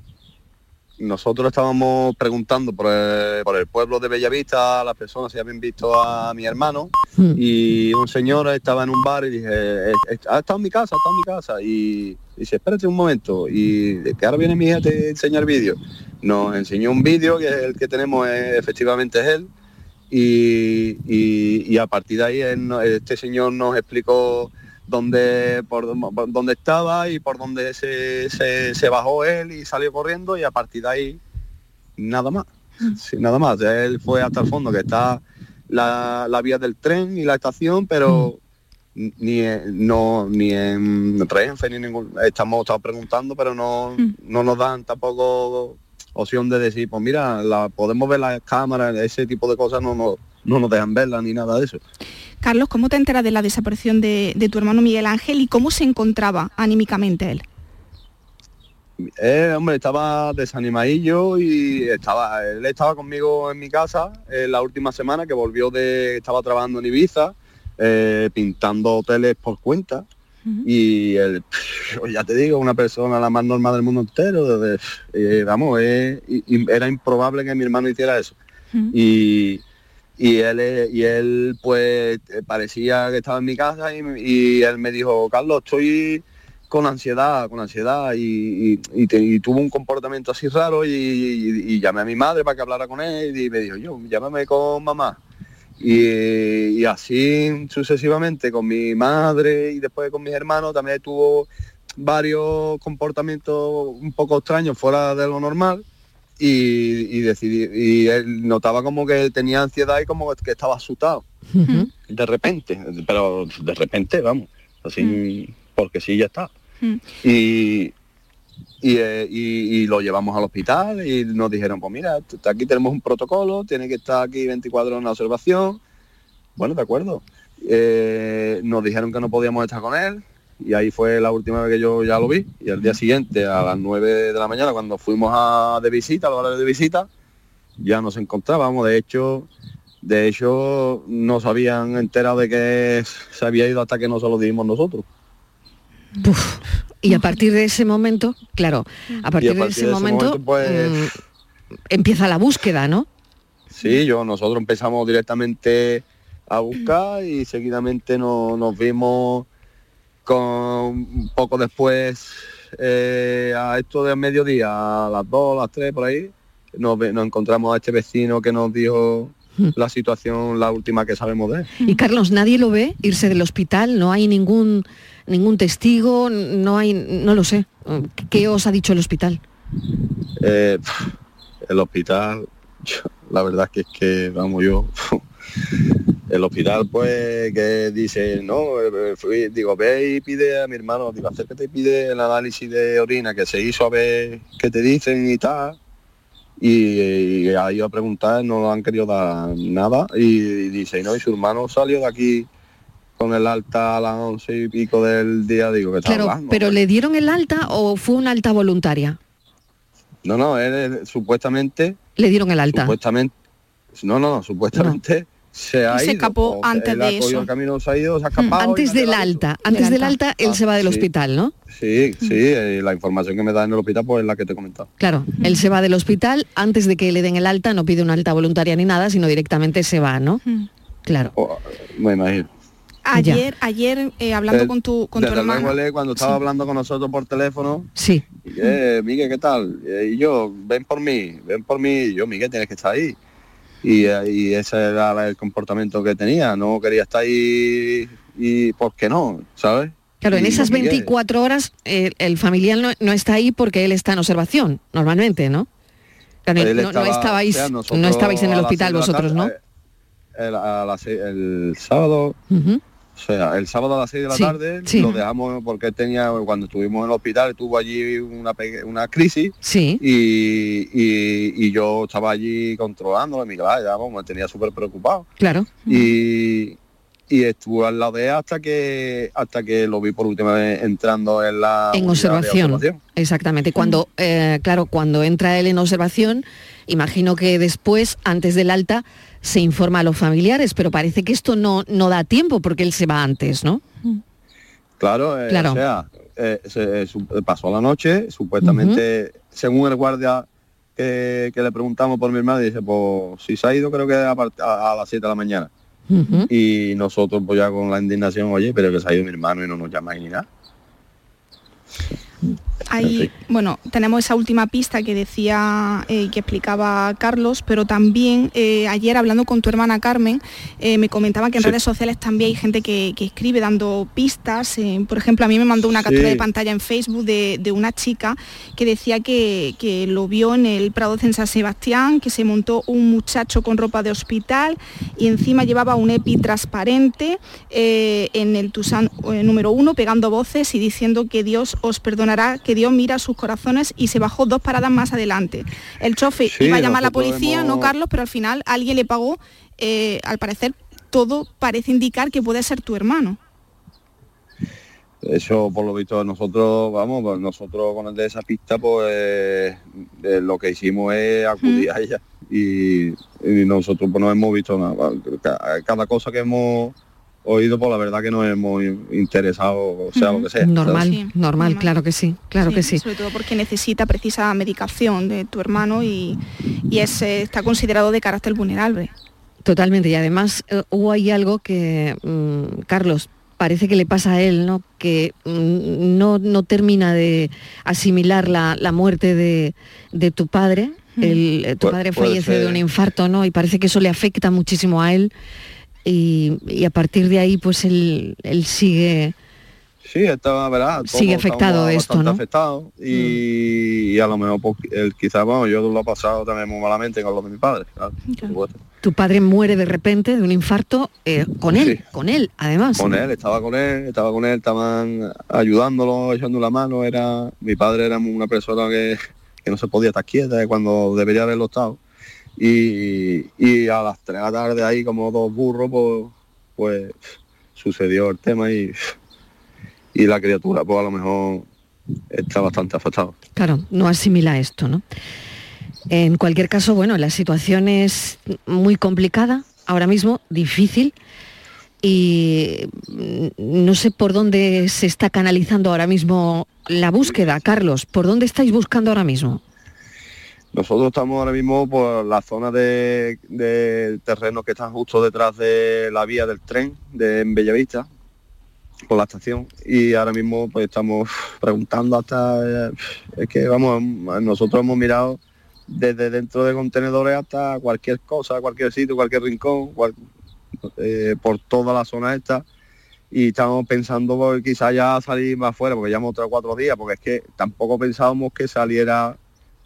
Speaker 16: Nosotros estábamos preguntando por el, por el pueblo de Bellavista a las personas si habían visto a mi hermano y un señor estaba en un bar y dije, "Eh, eh, ha estado en mi casa, ha estado en mi casa y dice, espérate un momento y que ahora viene mi hija te enseña el vídeo. Nos enseñó un vídeo que es el que tenemos, eh, efectivamente es él y, y- y a partir de ahí este señor nos explicó dónde por, por dónde estaba y por dónde se, se- se bajó él y salió corriendo y a partir de ahí nada más. Sí, nada más. Él fue hasta el fondo que está la, la vía del tren y la estación pero ni en- no ni en Renfe ni ningún estamos estado preguntando pero no, no nos dan tampoco opción de decir pues mira la podemos ver las cámaras ese tipo de cosas no, no, no nos dejan verlas ni nada de eso
Speaker 9: Carlos, ¿cómo te enteras de la desaparición de, de tu hermano Miguel Ángel y cómo se encontraba anímicamente él?
Speaker 16: Eh, hombre, estaba desanimadillo y estaba, él estaba conmigo en mi casa eh, la última semana que volvió de, estaba trabajando en Ibiza, eh, pintando hoteles por cuenta. Y él, ya te digo, una persona la más normal del mundo entero, eh, vamos, eh, era improbable que mi hermano hiciera eso. Y, y él y él pues parecía que estaba en mi casa y, y él me dijo Carlos estoy con ansiedad con ansiedad y, y- y tuvo un comportamiento así raro y, llamé a mi madre para que hablara con él y me dijo yo llámame con mamá y así sucesivamente con mi madre y después con mis hermanos también tuvo varios comportamientos un poco extraños fuera de lo normal y, y decidí y él notaba como que tenía ansiedad y como que estaba asustado. De repente pero de repente vamos así porque sí ya está. Y y, eh, y- y lo llevamos al hospital y nos dijeron pues mira aquí tenemos un protocolo tiene que estar aquí 24 horas en observación. Bueno de acuerdo. Eh, nos dijeron que no podíamos estar con él y ahí fue la última vez que yo ya lo vi. Y al día siguiente a las 9 de la mañana cuando fuimos a, de visita a la hora de visita ya nos encontrábamos. De hecho de hecho no se habían enterado de que se había ido hasta que no se lo dimos nosotros.
Speaker 3: Y a partir de ese momento, claro, a partir, de ese momento,
Speaker 16: pues
Speaker 3: mm, empieza la búsqueda, ¿no?
Speaker 16: Sí, yo nosotros empezamos directamente a buscar y seguidamente no- nos vimos con un poco después eh, a esto de mediodía, a las 2, a las 3 por ahí, nos, encontramos a este vecino que nos dijo la situación, la última que sabemos de él.
Speaker 3: Y Carlos, nadie lo ve irse del hospital, no hay ningún ningún testigo, no hay, no lo sé. ¿Qué os ha dicho el hospital?
Speaker 16: Eh, el hospital, yo- la verdad que es que, vamos, yo, el hospital pues que dice, no, eh, fui- digo, ve y pide a mi hermano, digo, acércate y pide el análisis de orina que se hizo a ver qué te dicen y tal. Y, y ha ido a preguntar, no han querido dar nada. Y, dice, no, y su hermano salió de aquí con el alta a las once y pico del día, digo, que está
Speaker 3: Claro,
Speaker 16: hablando?
Speaker 3: pero ¿le dieron el alta o fue una alta voluntaria?
Speaker 16: No, no, él eh, supuestamente
Speaker 3: Le dieron el alta.
Speaker 16: Supuestamente, no, no, no, supuestamente se ha
Speaker 9: Y se
Speaker 16: ido.
Speaker 9: escapó antes de eso. Mm.
Speaker 16: el camino, se ha ido, se ha escapado. y
Speaker 3: Antes del alta, antes del alta él
Speaker 16: Ah,
Speaker 3: se va del
Speaker 16: sí.
Speaker 3: hospital, ¿no?
Speaker 16: Sí, sí, eh, la información que me da en el hospital pues es la que te he comentado.
Speaker 3: Claro, él se va del hospital, antes de que le den el alta, no pide una alta voluntaria ni nada, sino directamente se va, ¿no? Claro.
Speaker 16: Me imagino.
Speaker 9: Ayer, ayer eh, hablando
Speaker 16: Eh,
Speaker 9: con tu, con tu hermano.
Speaker 16: luego, cuando estaba hablando con nosotros por teléfono,
Speaker 3: sí.
Speaker 16: eh, Miguel, ¿qué tal? Y yo, ven por mí, ven por mí. Y yo, Miguel, tienes que estar ahí. Y, y ese era el comportamiento que tenía. No quería estar ahí y ¿por qué no? ¿Sabes?
Speaker 3: Claro, en esas
Speaker 16: Miguel.
Speaker 3: 24 horas el familiar no, no está ahí porque él está en observación, normalmente, ¿no? Claro, no, no
Speaker 16: estaba-
Speaker 3: estabais,
Speaker 16: o sea, nosotros
Speaker 3: no estabais en el hospital vosotros, ¿no?
Speaker 16: tarde, eh, el, a sábado. O sea, el sábado a las 6 de la
Speaker 3: Sí,
Speaker 16: tarde
Speaker 3: sí.
Speaker 16: lo dejamos porque tenía, cuando estuvimos en el hospital, tuvo allí una, una crisis
Speaker 3: Sí.
Speaker 16: y, y- y yo estaba allí controlándolo, mi ya vamos, me tenía súper preocupado.
Speaker 3: Claro.
Speaker 16: y, y estuve al lado de él hasta que hasta que lo vi por última vez entrando en la
Speaker 3: en observación.
Speaker 16: observación.
Speaker 3: Exactamente. Cuando, eh, claro, cuando entra él en observación, imagino que después, antes del alta, se informa a los familiares, pero parece que esto no, no da tiempo porque él se va antes, ¿no?
Speaker 16: Claro, eh,
Speaker 3: Claro.
Speaker 16: o sea, eh, se- pasó la noche, supuestamente, según el guardia que, que le preguntamos por mi hermano, dice, pues si se ha ido creo que a- a las 7 de la mañana. Y nosotros pues ya con la indignación, oye, pero que se ha ido mi hermano y no nos llamáis ni nada.
Speaker 9: Ahí, bueno, tenemos esa última pista que decía, eh, que explicaba Carlos, pero también eh, ayer hablando con tu hermana Carmen, eh, me comentaba que en
Speaker 17: Sí.
Speaker 9: redes sociales también hay gente que, que escribe dando pistas. por ejemplo, a mí me mandó una captura
Speaker 17: Sí.
Speaker 9: de pantalla en Facebook de, de una chica que decía que, que lo vio en el Prado de San Sebastián, que se montó un muchacho con ropa de hospital y encima llevaba un EPI transparente en el Tusán eh, número uno, pegando voces y diciendo que Dios os que Dios mira sus corazones y se bajó dos paradas más adelante. El chofe
Speaker 16: Sí,
Speaker 9: iba a llamar a la policía, no Carlos, pero al final alguien le pagó, eh, al parecer todo parece indicar que puede ser tu hermano.
Speaker 16: Eso, por lo visto, nosotros, vamos, pues nosotros con el de esa pista, pues eh, lo que hicimos es acudir a ella. Y, y nosotros pues no hemos visto nada. Ca- Cada cosa que hemos oído, pues la verdad que nos hemos interesado, o sea, lo que sea.
Speaker 3: Normal, normal, claro que sí, claro que sí.
Speaker 9: Sobre todo porque necesita precisa medicación de tu hermano y, y es, eh, está considerado de carácter vulnerable.
Speaker 3: Totalmente. Y además eh, hubo ahí algo que, mm, Carlos, parece que le pasa a él, ¿no? Que mm, no, no termina de asimilar la, la muerte de, de tu padre. El- eh, tu
Speaker 16: Pu-
Speaker 3: padre fallece de un infarto, ¿no? Y parece que eso le afecta muchísimo a él. Y, y a partir de ahí, pues él, él sigue.
Speaker 16: Sí, estaba, ¿verdad?
Speaker 3: Sigue afectado esto,
Speaker 16: bastante
Speaker 3: ¿no?
Speaker 16: afectados y, y a lo mejor pues, él quizás, bueno, yo lo he pasado también muy malamente con lo de mi padre, claro, por supuesto.
Speaker 3: Tu padre muere de repente de un infarto eh, con él,
Speaker 16: Sí.
Speaker 3: con él, además.
Speaker 16: Con él, estaba con él, estaba con él, estaban ayudándolo, echando la mano, era, mi padre era una persona que, que no se podía estar quieta cuando debería haberlo estado. Y, a las 3 de la tarde ahí como dos burros, pues, pues sucedió el tema y, y la criatura pues a lo mejor está bastante afectado.
Speaker 3: Claro, no asimila esto, ¿no? En cualquier caso, bueno, la situación es muy complicada, ahora mismo, difícil, y no sé por dónde se está canalizando ahora mismo la búsqueda, Carlos. ¿Por dónde estáis buscando ahora mismo?
Speaker 16: Nosotros estamos ahora mismo por la zona de, terrenos que están justo detrás de la vía del tren de Bellavista, por la estación, y ahora mismo pues estamos preguntando hasta, eh, es que vamos, nosotros hemos mirado desde dentro de contenedores hasta cualquier cosa, cualquier sitio, cualquier rincón, eh, por toda la zona esta, y estamos pensando pues, quizás ya salir más fuera, porque llevamos tres o cuatro días, porque es que tampoco pensábamos que saliera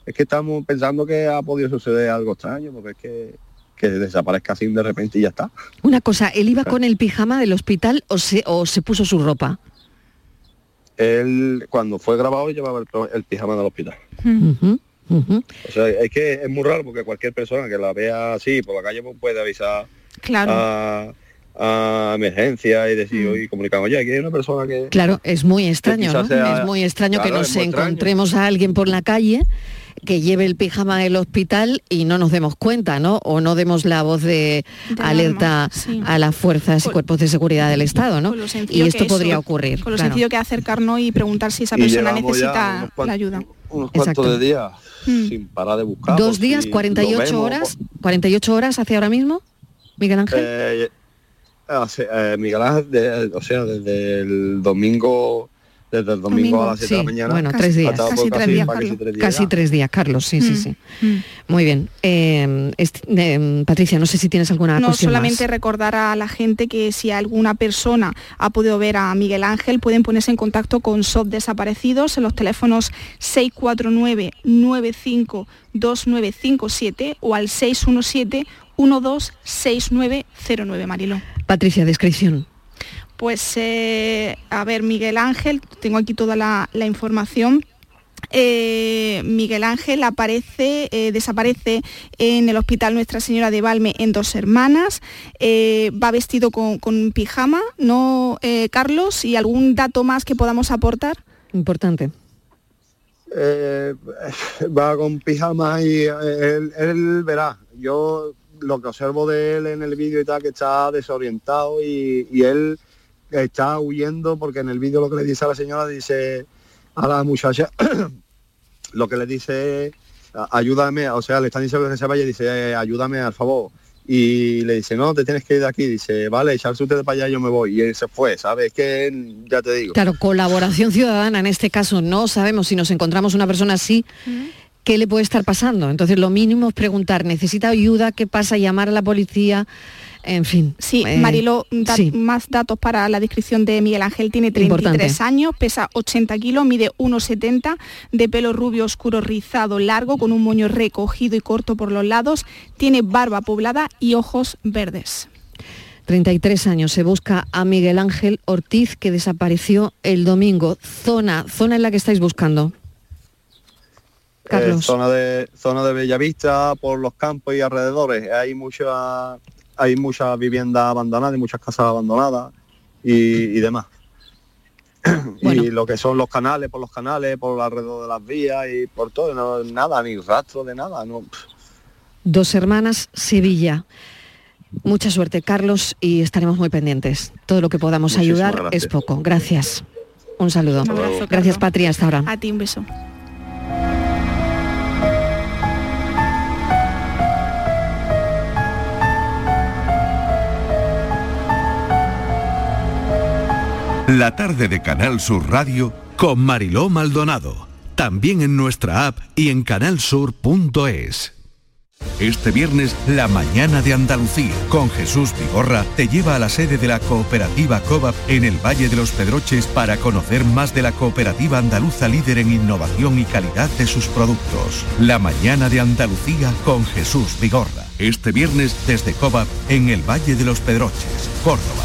Speaker 16: es que estamos pensando que ha podido suceder algo extraño, porque es que, que desaparezca así de repente y ya está.
Speaker 3: Una cosa, ¿él iba con el pijama del hospital o se, o se puso su ropa?
Speaker 16: Él cuando fue grabado llevaba el, el pijama del hospital.
Speaker 3: Ujú.
Speaker 16: O sea, es que es muy raro porque cualquier persona que la vea así por la calle pues, puede avisar
Speaker 9: Claro.
Speaker 16: a, a emergencia y decir, oye, comunicar, oye, aquí hay una persona que...
Speaker 3: Claro, es muy extraño, ¿no?
Speaker 16: sea-
Speaker 3: es muy extraño
Speaker 16: Claro,
Speaker 3: que nos
Speaker 16: extraño.
Speaker 3: encontremos a alguien por la calle que lleve el pijama del hospital y no nos demos cuenta, ¿no? O no demos la voz de, alerta a las fuerzas y cuerpos de seguridad del Estado, ¿no? Y esto
Speaker 9: eso,
Speaker 3: podría ocurrir.
Speaker 9: Con lo
Speaker 3: claro.
Speaker 9: sencillo que acercarnos y preguntar si esa
Speaker 16: Y
Speaker 9: persona necesita la ayuda.
Speaker 16: Unos cuantos
Speaker 3: Exacto.
Speaker 16: de días
Speaker 9: Mm.
Speaker 16: sin parar de buscar.
Speaker 3: Dos días,
Speaker 16: si lo
Speaker 3: 48
Speaker 16: vemos,
Speaker 3: horas, 48 horas hacia ahora mismo, Miguel Ángel.
Speaker 16: Eh, hace- eh, Miguel Ángel, de- o sea, desde el domingo, desde el domingo, a las 7 de la mañana.
Speaker 3: Bueno, tres días.
Speaker 16: Casi,
Speaker 3: tres días, casi tres días, Carlos, sí, sí,
Speaker 9: Mm,
Speaker 3: sí. Muy bien. Eh, est- eh, Patricia, no sé si tienes alguna
Speaker 9: No,
Speaker 3: cuestión
Speaker 9: solamente
Speaker 3: más.
Speaker 9: recordar a la gente que si alguna persona ha podido ver a Miguel Ángel, pueden ponerse en contacto con SOP Desaparecidos en los teléfonos 649-952957 o al 617-126909, Marilo.
Speaker 3: Patricia, descripción.
Speaker 9: Pues, eh, a ver, Miguel Ángel, tengo aquí toda la, la información. Eh, Miguel Ángel aparece, eh, desaparece en el hospital Nuestra Señora de Valme en Dos Hermanas, Eh, va vestido con, con pijama, ¿no, eh, Carlos? ¿Y algún dato más que podamos aportar?
Speaker 3: Importante.
Speaker 16: Eh, va con pijama y él, él verá. Yo lo que observo de él en el vídeo y tal, que está desorientado y, y él está huyendo porque en el vídeo lo que le dice a la señora, dice a la muchacha, lo que le dice, "A- ayúdame, o sea, le están diciendo que se vaya y dice, "Eh, ayúdame, al favor. Y le dice, no, te tienes que ir de aquí. Dice, vale, echarse usted para allá, yo me voy. Y él se fue, ¿sabes? Que ya te digo.
Speaker 3: Claro, colaboración ciudadana en este caso. No sabemos si nos encontramos una persona así, qué le puede estar pasando. Entonces lo mínimo es preguntar, ¿necesita ayuda? ¿Qué pasa? Llamar a la policía. En fin.
Speaker 9: Sí,
Speaker 3: eh,
Speaker 9: Marilo, da-
Speaker 3: sí.
Speaker 9: más datos para la descripción de Miguel Ángel. Tiene 33
Speaker 3: Importante.
Speaker 9: años, pesa 80 kilos, mide 1,70, de pelo rubio oscuro rizado largo, con un moño recogido y corto por los lados. Tiene barba poblada y ojos verdes.
Speaker 3: 33 años. Se busca a Miguel Ángel Ortiz, que desapareció el domingo. Zona, zona en la que estáis buscando.
Speaker 16: Eh,
Speaker 3: Carlos.
Speaker 16: zona de zona de Bellavista, por los campos y alrededores. Hay mucha hay muchas viviendas abandonadas y muchas casas abandonadas y, y demás. Y lo que son los canales, por los canales, por alrededor de las vías y por todo, no, nada, ni rastro de nada. No.
Speaker 3: Dos hermanas, Sevilla. Mucha suerte, Carlos, y estaremos muy pendientes. Todo lo que podamos
Speaker 16: Muchísimas
Speaker 3: ayudar
Speaker 16: gracias.
Speaker 3: es poco. Gracias. Un saludo.
Speaker 9: Un abrazo,
Speaker 3: Gracias. Patria. Hasta ahora.
Speaker 9: A ti un beso.
Speaker 2: La tarde de Canal Sur Radio con Mariló Maldonado. También en nuestra app y en canalsur.es. Este viernes, la mañana de Andalucía con Jesús Vigorra te lleva a la sede de la cooperativa COVAP en el Valle de los Pedroches para conocer más de la cooperativa andaluza líder en innovación y calidad de sus productos. La mañana de Andalucía con Jesús Vigorra. Este viernes desde COVAP en el Valle de los Pedroches, Córdoba.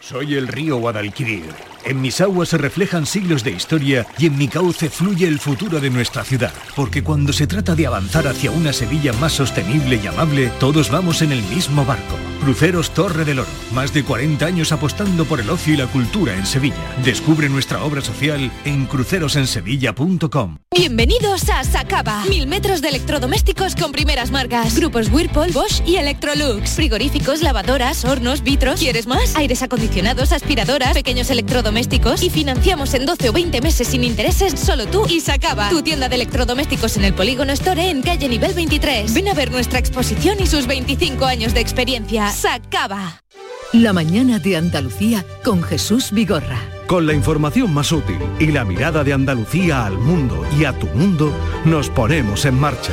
Speaker 18: Soy el río Guadalquivir. En mis aguas se reflejan siglos de historia y en mi cauce fluye el futuro de nuestra ciudad. Porque cuando se trata de avanzar hacia una Sevilla más sostenible y amable, todos vamos en el mismo barco, Cruceros Torre del Oro. Más de 40 años apostando por el ocio y la cultura en Sevilla. Descubre nuestra obra social en crucerosensevilla.com.
Speaker 12: Bienvenidos a Sacaba. Mil metros de electrodomésticos con primeras marcas. Grupos Whirlpool, Bosch y Electrolux. Frigoríficos, lavadoras, hornos, vitros. ¿Quieres más? Aires acondicionados, aspiradoras, pequeños electrodomésticos. Y financiamos en 12 o 20 meses sin intereses solo tú y Sacaba. Tu tienda de electrodomésticos en el Polígono Store en calle nivel 23. Ven a ver nuestra exposición y sus 25 años de experiencia. Sacaba.
Speaker 13: La mañana de Andalucía con Jesús Vigorra.
Speaker 2: Con la información más útil y la mirada de Andalucía al mundo y a tu mundo, nos ponemos en marcha.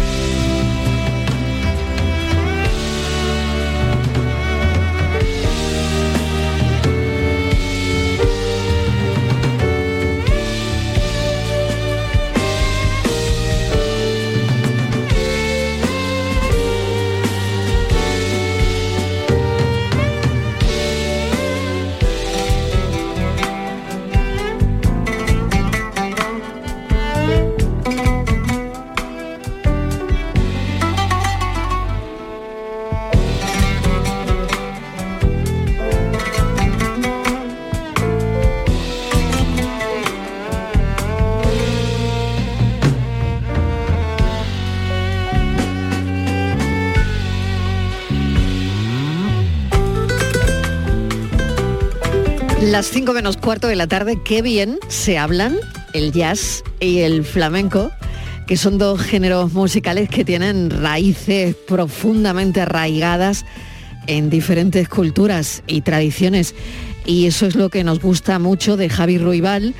Speaker 3: Cuarto de la tarde, qué bien se hablan el jazz y el flamenco, que son dos géneros musicales que tienen raíces profundamente arraigadas en diferentes culturas y tradiciones. Y eso es lo que nos gusta mucho de Javi Ruibal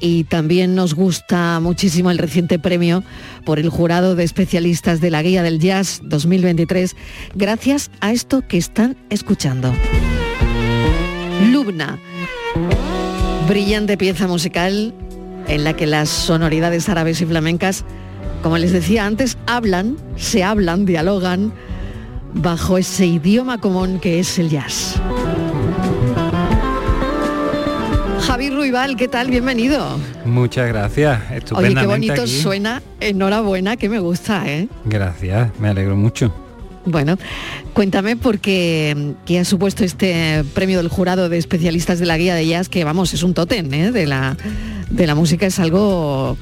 Speaker 3: y también nos gusta muchísimo el reciente premio por el jurado de especialistas de la Guía del Jazz 2023, gracias a esto que están escuchando. Lubna, brillante pieza musical en la que las sonoridades árabes y flamencas, como les decía antes, hablan, se hablan, dialogan bajo ese idioma común que es el jazz. Javi Ruibal, ¿qué tal? Bienvenido.
Speaker 19: Muchas gracias.
Speaker 3: Oye, qué bonito
Speaker 19: aquí.
Speaker 3: suena. Enhorabuena, que me gusta, ¿eh?
Speaker 19: Gracias, me alegro mucho.
Speaker 3: Bueno, cuéntame porque qué ha supuesto este premio del jurado de especialistas de la guía de jazz, que vamos, es un tótem ¿eh? de, la, de la música, es algo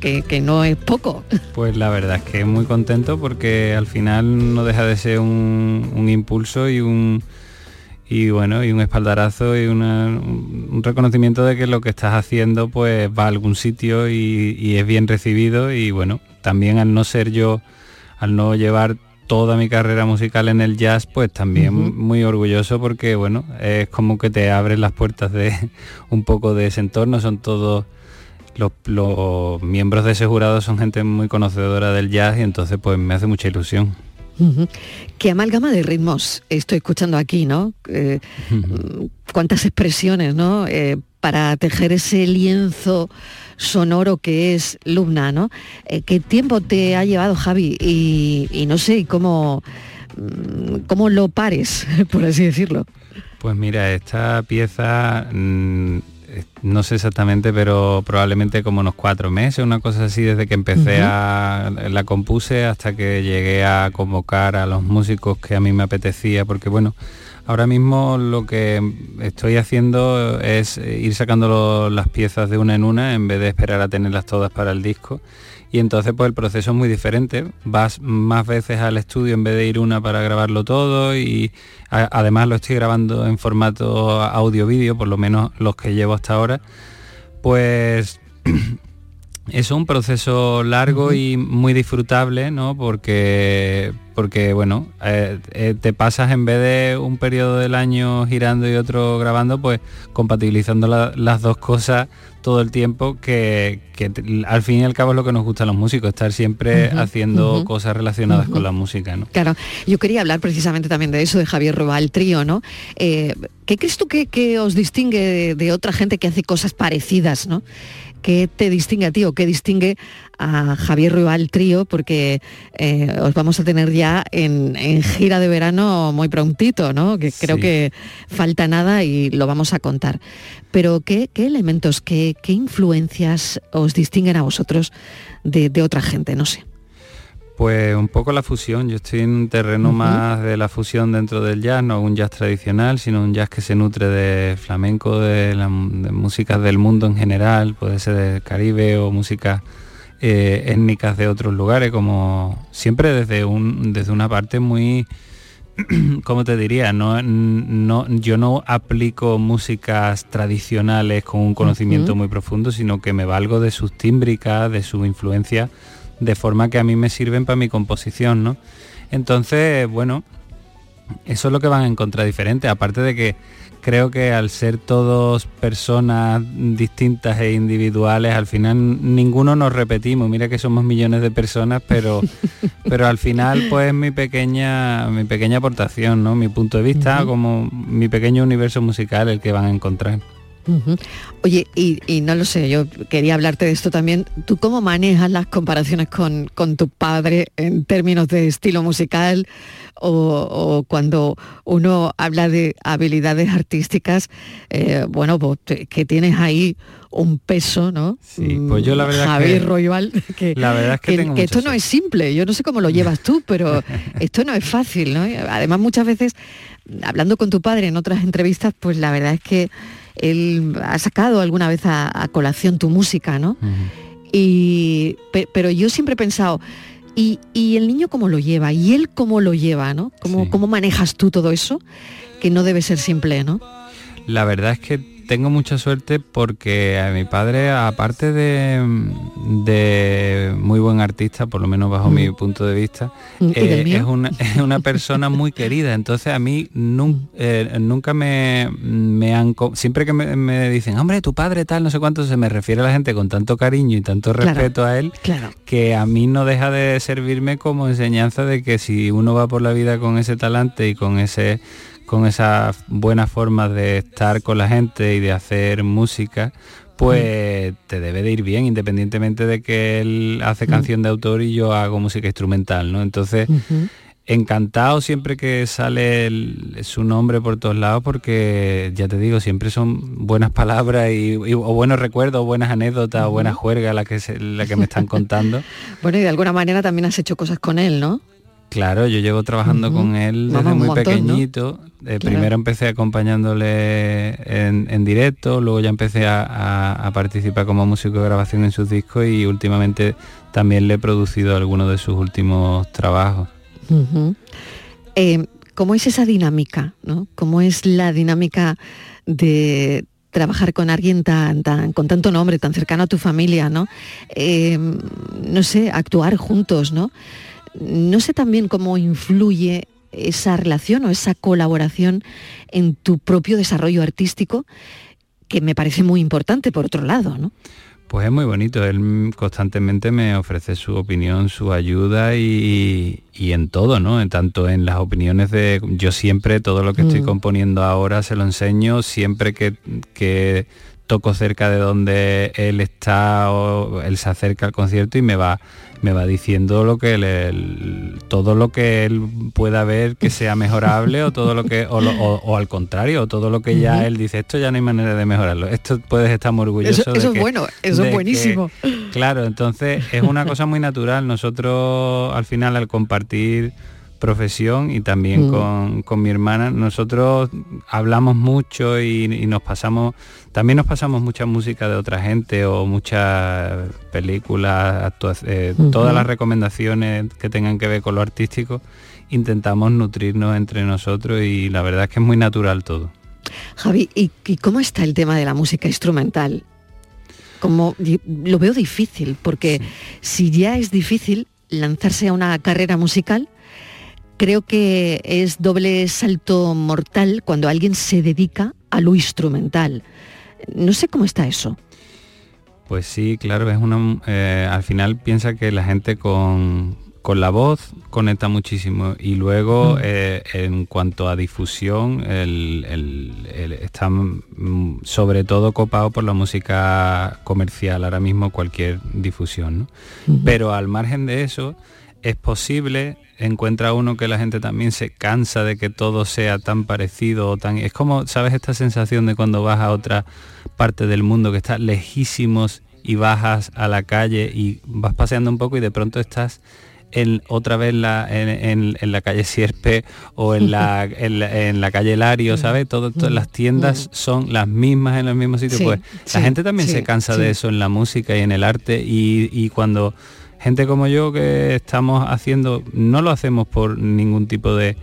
Speaker 3: que, no es poco.
Speaker 19: Pues la verdad es que muy contento porque al final no deja de ser un, impulso y un y bueno y un espaldarazo y un reconocimiento de que lo que estás haciendo pues va a algún sitio y es bien recibido y bueno también al no ser yo al no llevar toda mi carrera musical en el jazz pues también muy orgulloso porque bueno es como que te abres las puertas de un poco de ese entorno son todos los, los miembros de ese jurado son gente muy conocedora del jazz y entonces pues me hace mucha ilusión.
Speaker 3: Qué amalgama de ritmos estoy escuchando aquí, ¿no? Eh, cuántas expresiones, ¿no? Eh, para tejer ese lienzo sonoro que es Lubna, ¿no? Eh, ¿Qué tiempo te ha llevado, Javi? Y, y no sé cómo, mm, cómo lo pares, por así decirlo.
Speaker 19: Pues mira, esta pieza mm, no sé exactamente, pero probablemente como unos cuatro meses, una cosa así, desde que empecé a la compuse hasta que llegué a convocar a los músicos que a mí me apetecía, porque bueno, ahora mismo lo que estoy haciendo es ir sacando las piezas de una en una en vez de esperar a tenerlas todas para el disco. Y entonces pues el proceso es muy diferente. Vas más veces al estudio en vez de ir una para grabarlo todo y además lo estoy grabando en formato audio-vídeo, por lo menos los que llevo hasta ahora. Pues es un proceso largo y muy disfrutable, ¿no? Porque, porque bueno, eh, eh, te pasas en vez de un periodo del año girando y otro grabando, pues compatibilizando la- las dos cosas todo el tiempo, que, que al fin y al cabo es lo que nos gusta a los músicos, estar siempre haciendo cosas relacionadas con la música, ¿no?
Speaker 3: Claro, yo quería hablar precisamente también de eso, de Javier Ruibal Trío, ¿no? Eh, ¿Qué crees tú que, que os distingue de, de otra gente que hace cosas parecidas, ¿no? Qué te distingue a ti o qué distingue a Javier Ruibal Trío, porque eh, os vamos a tener ya en, gira de verano muy prontito, ¿no? Que creo que falta nada y lo vamos a contar. Pero ¿qué, elementos, qué, qué, influencias os distinguen a vosotros de, de otra gente? No sé.
Speaker 19: Pues un poco la fusión, yo estoy en un terreno más de la fusión dentro del jazz, no un jazz tradicional, sino un jazz que se nutre de flamenco, de, la, músicas del mundo en general, puede ser del Caribe o músicas eh, étnicas de otros lugares, como siempre desde, un, desde una parte muy, ¿cómo te diría? No, no, yo no aplico músicas tradicionales con un conocimiento muy profundo, sino que me valgo de sus tímbricas, de su influencia de forma que a mí me sirven para mi composición, ¿no? Entonces, bueno, eso es lo que van a encontrar diferente, aparte de que creo que al ser todos personas distintas e individuales, al final ninguno nos repetimos. Mira que somos millones de personas, pero, pero al final pues mi pequeña, mi pequeña aportación, ¿no? Mi punto de vista, como mi pequeño universo musical el que van a encontrar.
Speaker 3: Oye, y, no lo sé, yo quería hablarte de esto también. ¿Tú cómo manejas las comparaciones con, tu padre en términos de estilo musical o, cuando uno habla de habilidades artísticas? Eh, bueno, pues que tienes ahí un peso, ¿no?
Speaker 19: Sí, pues yo la verdad
Speaker 3: Javier
Speaker 19: que,
Speaker 3: que,
Speaker 19: la verdad es que,
Speaker 3: que esto no es simple. Yo no sé cómo lo llevas tú, pero esto no es fácil, ¿no? Además, muchas veces, hablando con tu padre en otras entrevistas, pues la verdad es que él ha sacado alguna vez a, colación tu música, ¿no? y, pero yo siempre he pensado, ¿y, el niño cómo lo lleva? ¿Y él cómo lo lleva, ¿no? ¿Cómo, ¿Cómo manejas tú todo eso? Que no debe ser simple, ¿no?
Speaker 19: La verdad es que tengo mucha suerte porque a mi padre, aparte de, muy buen artista, por lo menos bajo mi mm. punto de vista,
Speaker 3: mm,
Speaker 19: eh, es, una, persona muy querida. Entonces a mí eh, nunca me, me, han... Siempre que me, dicen, hombre, tu padre tal, no sé cuánto, se me refiere a la gente con tanto cariño y tanto respeto a él, que a mí no deja de servirme como enseñanza de que si uno va por la vida con ese talante y con ese con esas buenas formas de estar con la gente y de hacer música, pues te debe de ir bien, independientemente de que él hace canción de autor y yo hago música instrumental, ¿no? Entonces, encantado siempre que sale su nombre por todos lados, porque ya te digo, siempre son buenas palabras y, o buenos recuerdos, o buenas anécdotas, o buenas juergas las que, la que me están contando.
Speaker 3: bueno, y de alguna manera también has hecho cosas con él, ¿no?
Speaker 19: Claro, yo llevo trabajando con él desde muy pequeñito. Eh, primero empecé acompañándole en, directo, luego ya empecé a, participar como músico de grabación en sus discos y últimamente también le he producido algunos de sus últimos trabajos.
Speaker 3: Eh, ¿Cómo es esa dinámica? ¿no? ¿Cómo es la dinámica de trabajar con alguien tan, tan, con tanto nombre, tan cercano a tu familia, ¿no? Eh, no sé, actuar juntos, ¿no? No sé también cómo influye esa relación o esa colaboración en tu propio desarrollo artístico, que me parece muy importante por otro lado, ¿no?
Speaker 19: Pues es muy bonito, él constantemente me ofrece su opinión, su ayuda y, en todo, ¿no? Tanto en las opiniones de... Yo siempre, todo lo que estoy mm. componiendo ahora se lo enseño, siempre que, que toco cerca de donde él está o él se acerca al concierto y me va me va diciendo lo que todo lo que él pueda ver que sea mejorable o todo lo que o, al contrario todo lo que ya él dice esto ya no hay manera de mejorarlo esto puedes estar muy orgulloso
Speaker 3: eso, eso es bueno eso es buenísimo
Speaker 19: claro entonces es una cosa muy natural. Nosotros al final al compartir profesión y también mm. con, mi hermana. Nosotros hablamos mucho y, nos pasamos, también nos pasamos mucha música de otra gente o muchas películas, eh, todas las recomendaciones que tengan que ver con lo artístico, intentamos nutrirnos entre nosotros y la verdad es que es muy natural todo.
Speaker 3: Javi, ¿y, cómo está el tema de la música instrumental? Como lo veo difícil, porque si ya es difícil lanzarse a una carrera musical, creo que es doble salto mortal cuando alguien se dedica a lo instrumental. No sé cómo está eso.
Speaker 19: Pues sí, claro, es una. Eh, al final piensa que la gente con, con la voz conecta muchísimo y luego eh, en cuanto a difusión el, está mm, sobre todo copado por la música comercial ahora mismo cualquier difusión pero al margen de eso es posible encuentra uno que la gente también se cansa de que todo sea tan parecido o tan es como sabes esta sensación de cuando vas a otra parte del mundo que está lejísimos y bajas a la calle y vas paseando un poco y de pronto estás en, otra vez la, en, la calle Sierpe o en la, en la, calle Lario, ¿sabes? Todas las tiendas son las mismas en los mismos sitios. pues la gente también se cansa de eso en la música y en el arte y, y cuando gente como yo que estamos haciendo, no lo hacemos por ningún tipo de,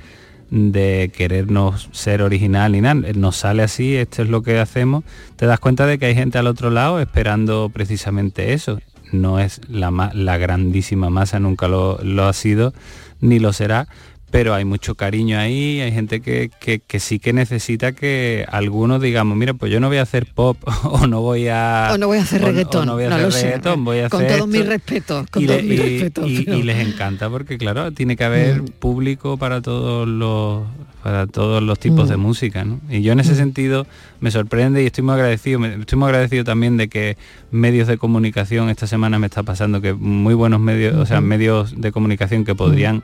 Speaker 19: querernos ser original ni nada, nos sale así, esto es lo que hacemos, te das cuenta de que hay gente al otro lado esperando precisamente eso. No es la, grandísima masa, nunca lo ha sido, ni lo será, pero hay mucho cariño ahí, hay gente que, sí que necesita que algunos digamos, mira, pues yo no voy a hacer pop o no voy a...
Speaker 3: O no voy a hacer reggaetón,
Speaker 19: no voy a hacer reggaetón, voy a
Speaker 3: con
Speaker 19: hacer
Speaker 3: mis respetos, con
Speaker 19: y,
Speaker 3: todos mis respetos.
Speaker 19: Y, les encanta porque claro, tiene que haber mm. público para todos los para todos los tipos de mm. música, ¿no? Y yo en ese mm. sentido me sorprende y estoy muy agradecido, estoy muy agradecido también de que medios de comunicación esta semana me está pasando que muy buenos medios, o sea, medios de comunicación que podrían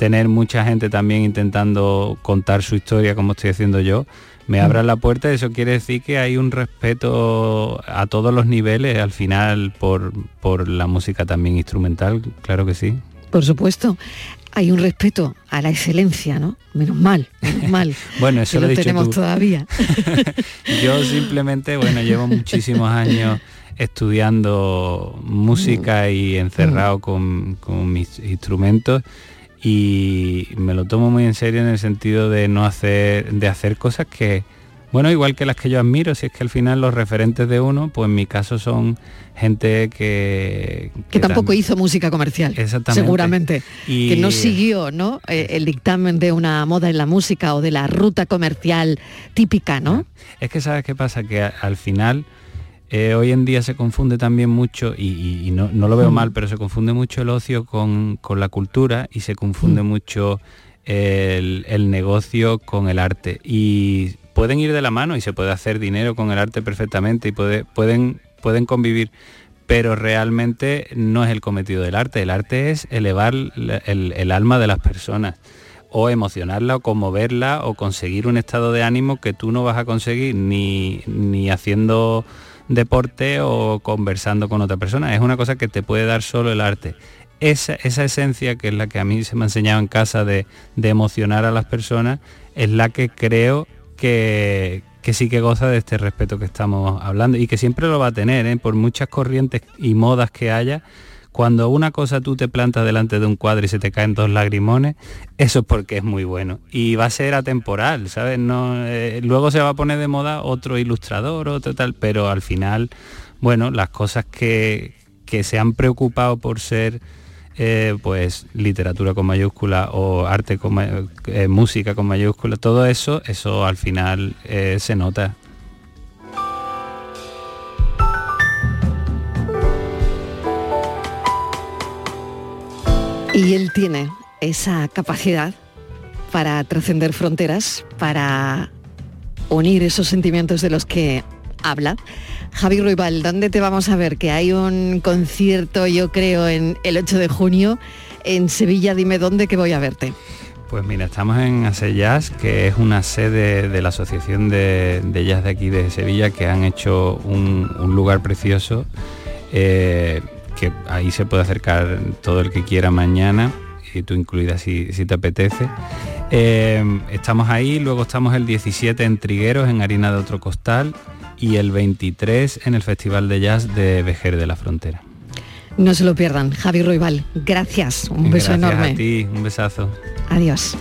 Speaker 19: tener mucha gente también intentando contar su historia como estoy haciendo yo, me mm. abran la puerta, eso quiere decir que hay un respeto a todos los niveles al final por, por la música también instrumental, claro que sí.
Speaker 3: Por supuesto. Hay un respeto a la excelencia, ¿no? Menos mal, menos mal.
Speaker 19: bueno, eso lo,
Speaker 3: tenemos todavía.
Speaker 19: yo simplemente, bueno, llevo muchísimos años estudiando música y encerrado mm. con, con mis instrumentos y me lo tomo muy en serio en el sentido de no hacer de hacer cosas que bueno igual que las que yo admiro si es que al final los referentes de uno pues en mi caso son gente que
Speaker 3: que, tampoco hizo música comercial seguramente y... que no siguió no eh, el dictamen de una moda en la música o de la ruta comercial típica no
Speaker 19: es que sabes qué pasa que al final eh, hoy en día se confunde también mucho, y, no, lo veo mm. mal, pero se confunde mucho el ocio con, la cultura y se confunde mm. mucho el, negocio con el arte. Y pueden ir de la mano y se puede hacer dinero con el arte perfectamente y pueden, pueden convivir, pero realmente no es el cometido del arte. El arte es elevar el, alma de las personas o emocionarla o conmoverla o conseguir un estado de ánimo que tú no vas a conseguir ni, ni haciendo deporte o conversando con otra persona. Es una cosa que te puede dar solo el arte. Esa, esa esencia que es la que a mí se me ha enseñado en casa de, emocionar a las personas, es la que creo que, que sí que goza de este respeto que estamos hablando y que siempre lo va a tener, ¿eh? por muchas corrientes y modas que haya, cuando una cosa tú te plantas delante de un cuadro y se te caen dos lagrimones, eso es porque es muy bueno. Y va a ser atemporal, ¿sabes? No, eh, luego se va a poner de moda otro ilustrador, otro tal, pero al final, bueno, las cosas que, se han preocupado por ser eh, pues literatura con mayúscula o arte con eh, música con mayúscula, todo eso, eso al final se nota
Speaker 3: Y él tiene esa capacidad para trascender fronteras, para unir esos sentimientos de los que habla. Javi Ruibal, ¿dónde te vamos a ver? Que hay un concierto, yo creo, en el 8 de junio en Sevilla. Dime dónde que voy a verte.
Speaker 19: Pues mira, estamos en Ase Jazz, que es una sede de la Asociación de, Jazz de aquí de Sevilla, que han hecho un, lugar precioso. Eh, que ahí se puede acercar todo el que quiera mañana, y tú incluida si, te apetece. Eh, estamos ahí, luego estamos el 17 en Trigueros, en Harina de Otro Costal, y el 23 en el Festival de Jazz de Vejer de la Frontera.
Speaker 3: No se lo pierdan. Javi Roibal, gracias. Un beso enorme.
Speaker 19: A ti, un besazo.
Speaker 3: Adiós.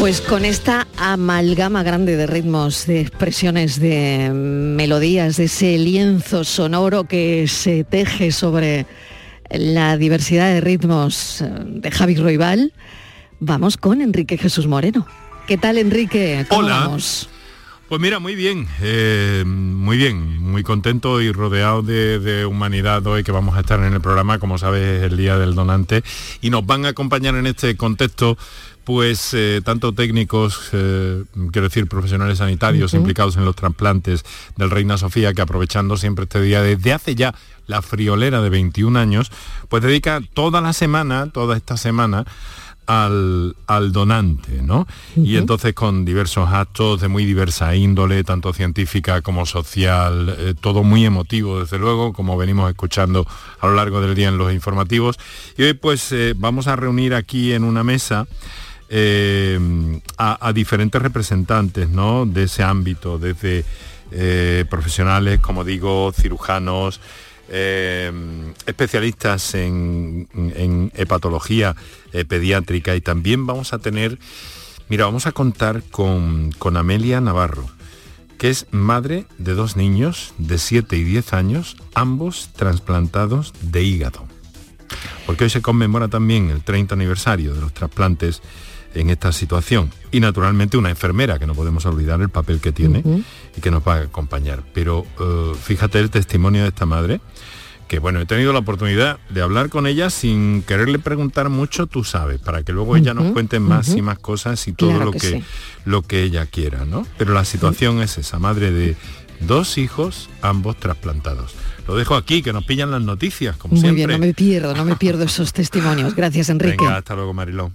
Speaker 3: Pues con esta amalgama grande de ritmos, de expresiones, de melodías, de ese lienzo sonoro que se teje sobre la diversidad de ritmos de Javi Roibal, vamos con Enrique Jesús Moreno. ¿Qué tal Enrique?
Speaker 20: Hola. Pues mira, muy bien, eh, muy bien, muy contento y rodeado de, humanidad hoy que vamos a estar en el programa, como sabes, el Día del Donante, y nos van a acompañar en este contexto pues eh, tanto técnicos, eh, quiero decir, profesionales sanitarios implicados en los trasplantes del Reina Sofía, que aprovechando siempre este día desde hace ya la friolera de 21 años, pues dedica toda la semana, toda esta semana, al, donante, ¿no? Y entonces con diversos actos de muy diversa índole, tanto científica como social, eh, todo muy emotivo, desde luego, como venimos escuchando a lo largo del día en los informativos. Y hoy pues vamos a reunir aquí en una mesa eh, a, diferentes representantes ¿no? de ese ámbito, desde eh, profesionales, como digo, cirujanos, eh, especialistas en, hepatología pediátrica y también vamos a tener, mira, vamos a contar con, con Amelia Navarro, que es madre de dos niños de 7 y 10 años, ambos trasplantados de hígado. Porque hoy se conmemora también el 30 aniversario de los trasplantes en esta situación. Y naturalmente una enfermera, que no podemos olvidar el papel que tiene y que nos va a acompañar. Pero eh, fíjate el testimonio de esta madre, que bueno, he tenido la oportunidad de hablar con ella sin quererle preguntar mucho, tú sabes, para que luego ella nos cuente más y más cosas y todo lo que, lo que ella quiera, ¿no? Pero la situación es esa, madre de dos hijos, ambos trasplantados. Lo dejo aquí, que nos pillan las noticias, como
Speaker 3: Muy
Speaker 20: siempre.
Speaker 3: bien, no me pierdo, no me pierdo esos testimonios. Gracias, Enrique.
Speaker 20: Venga, hasta luego, Marilón.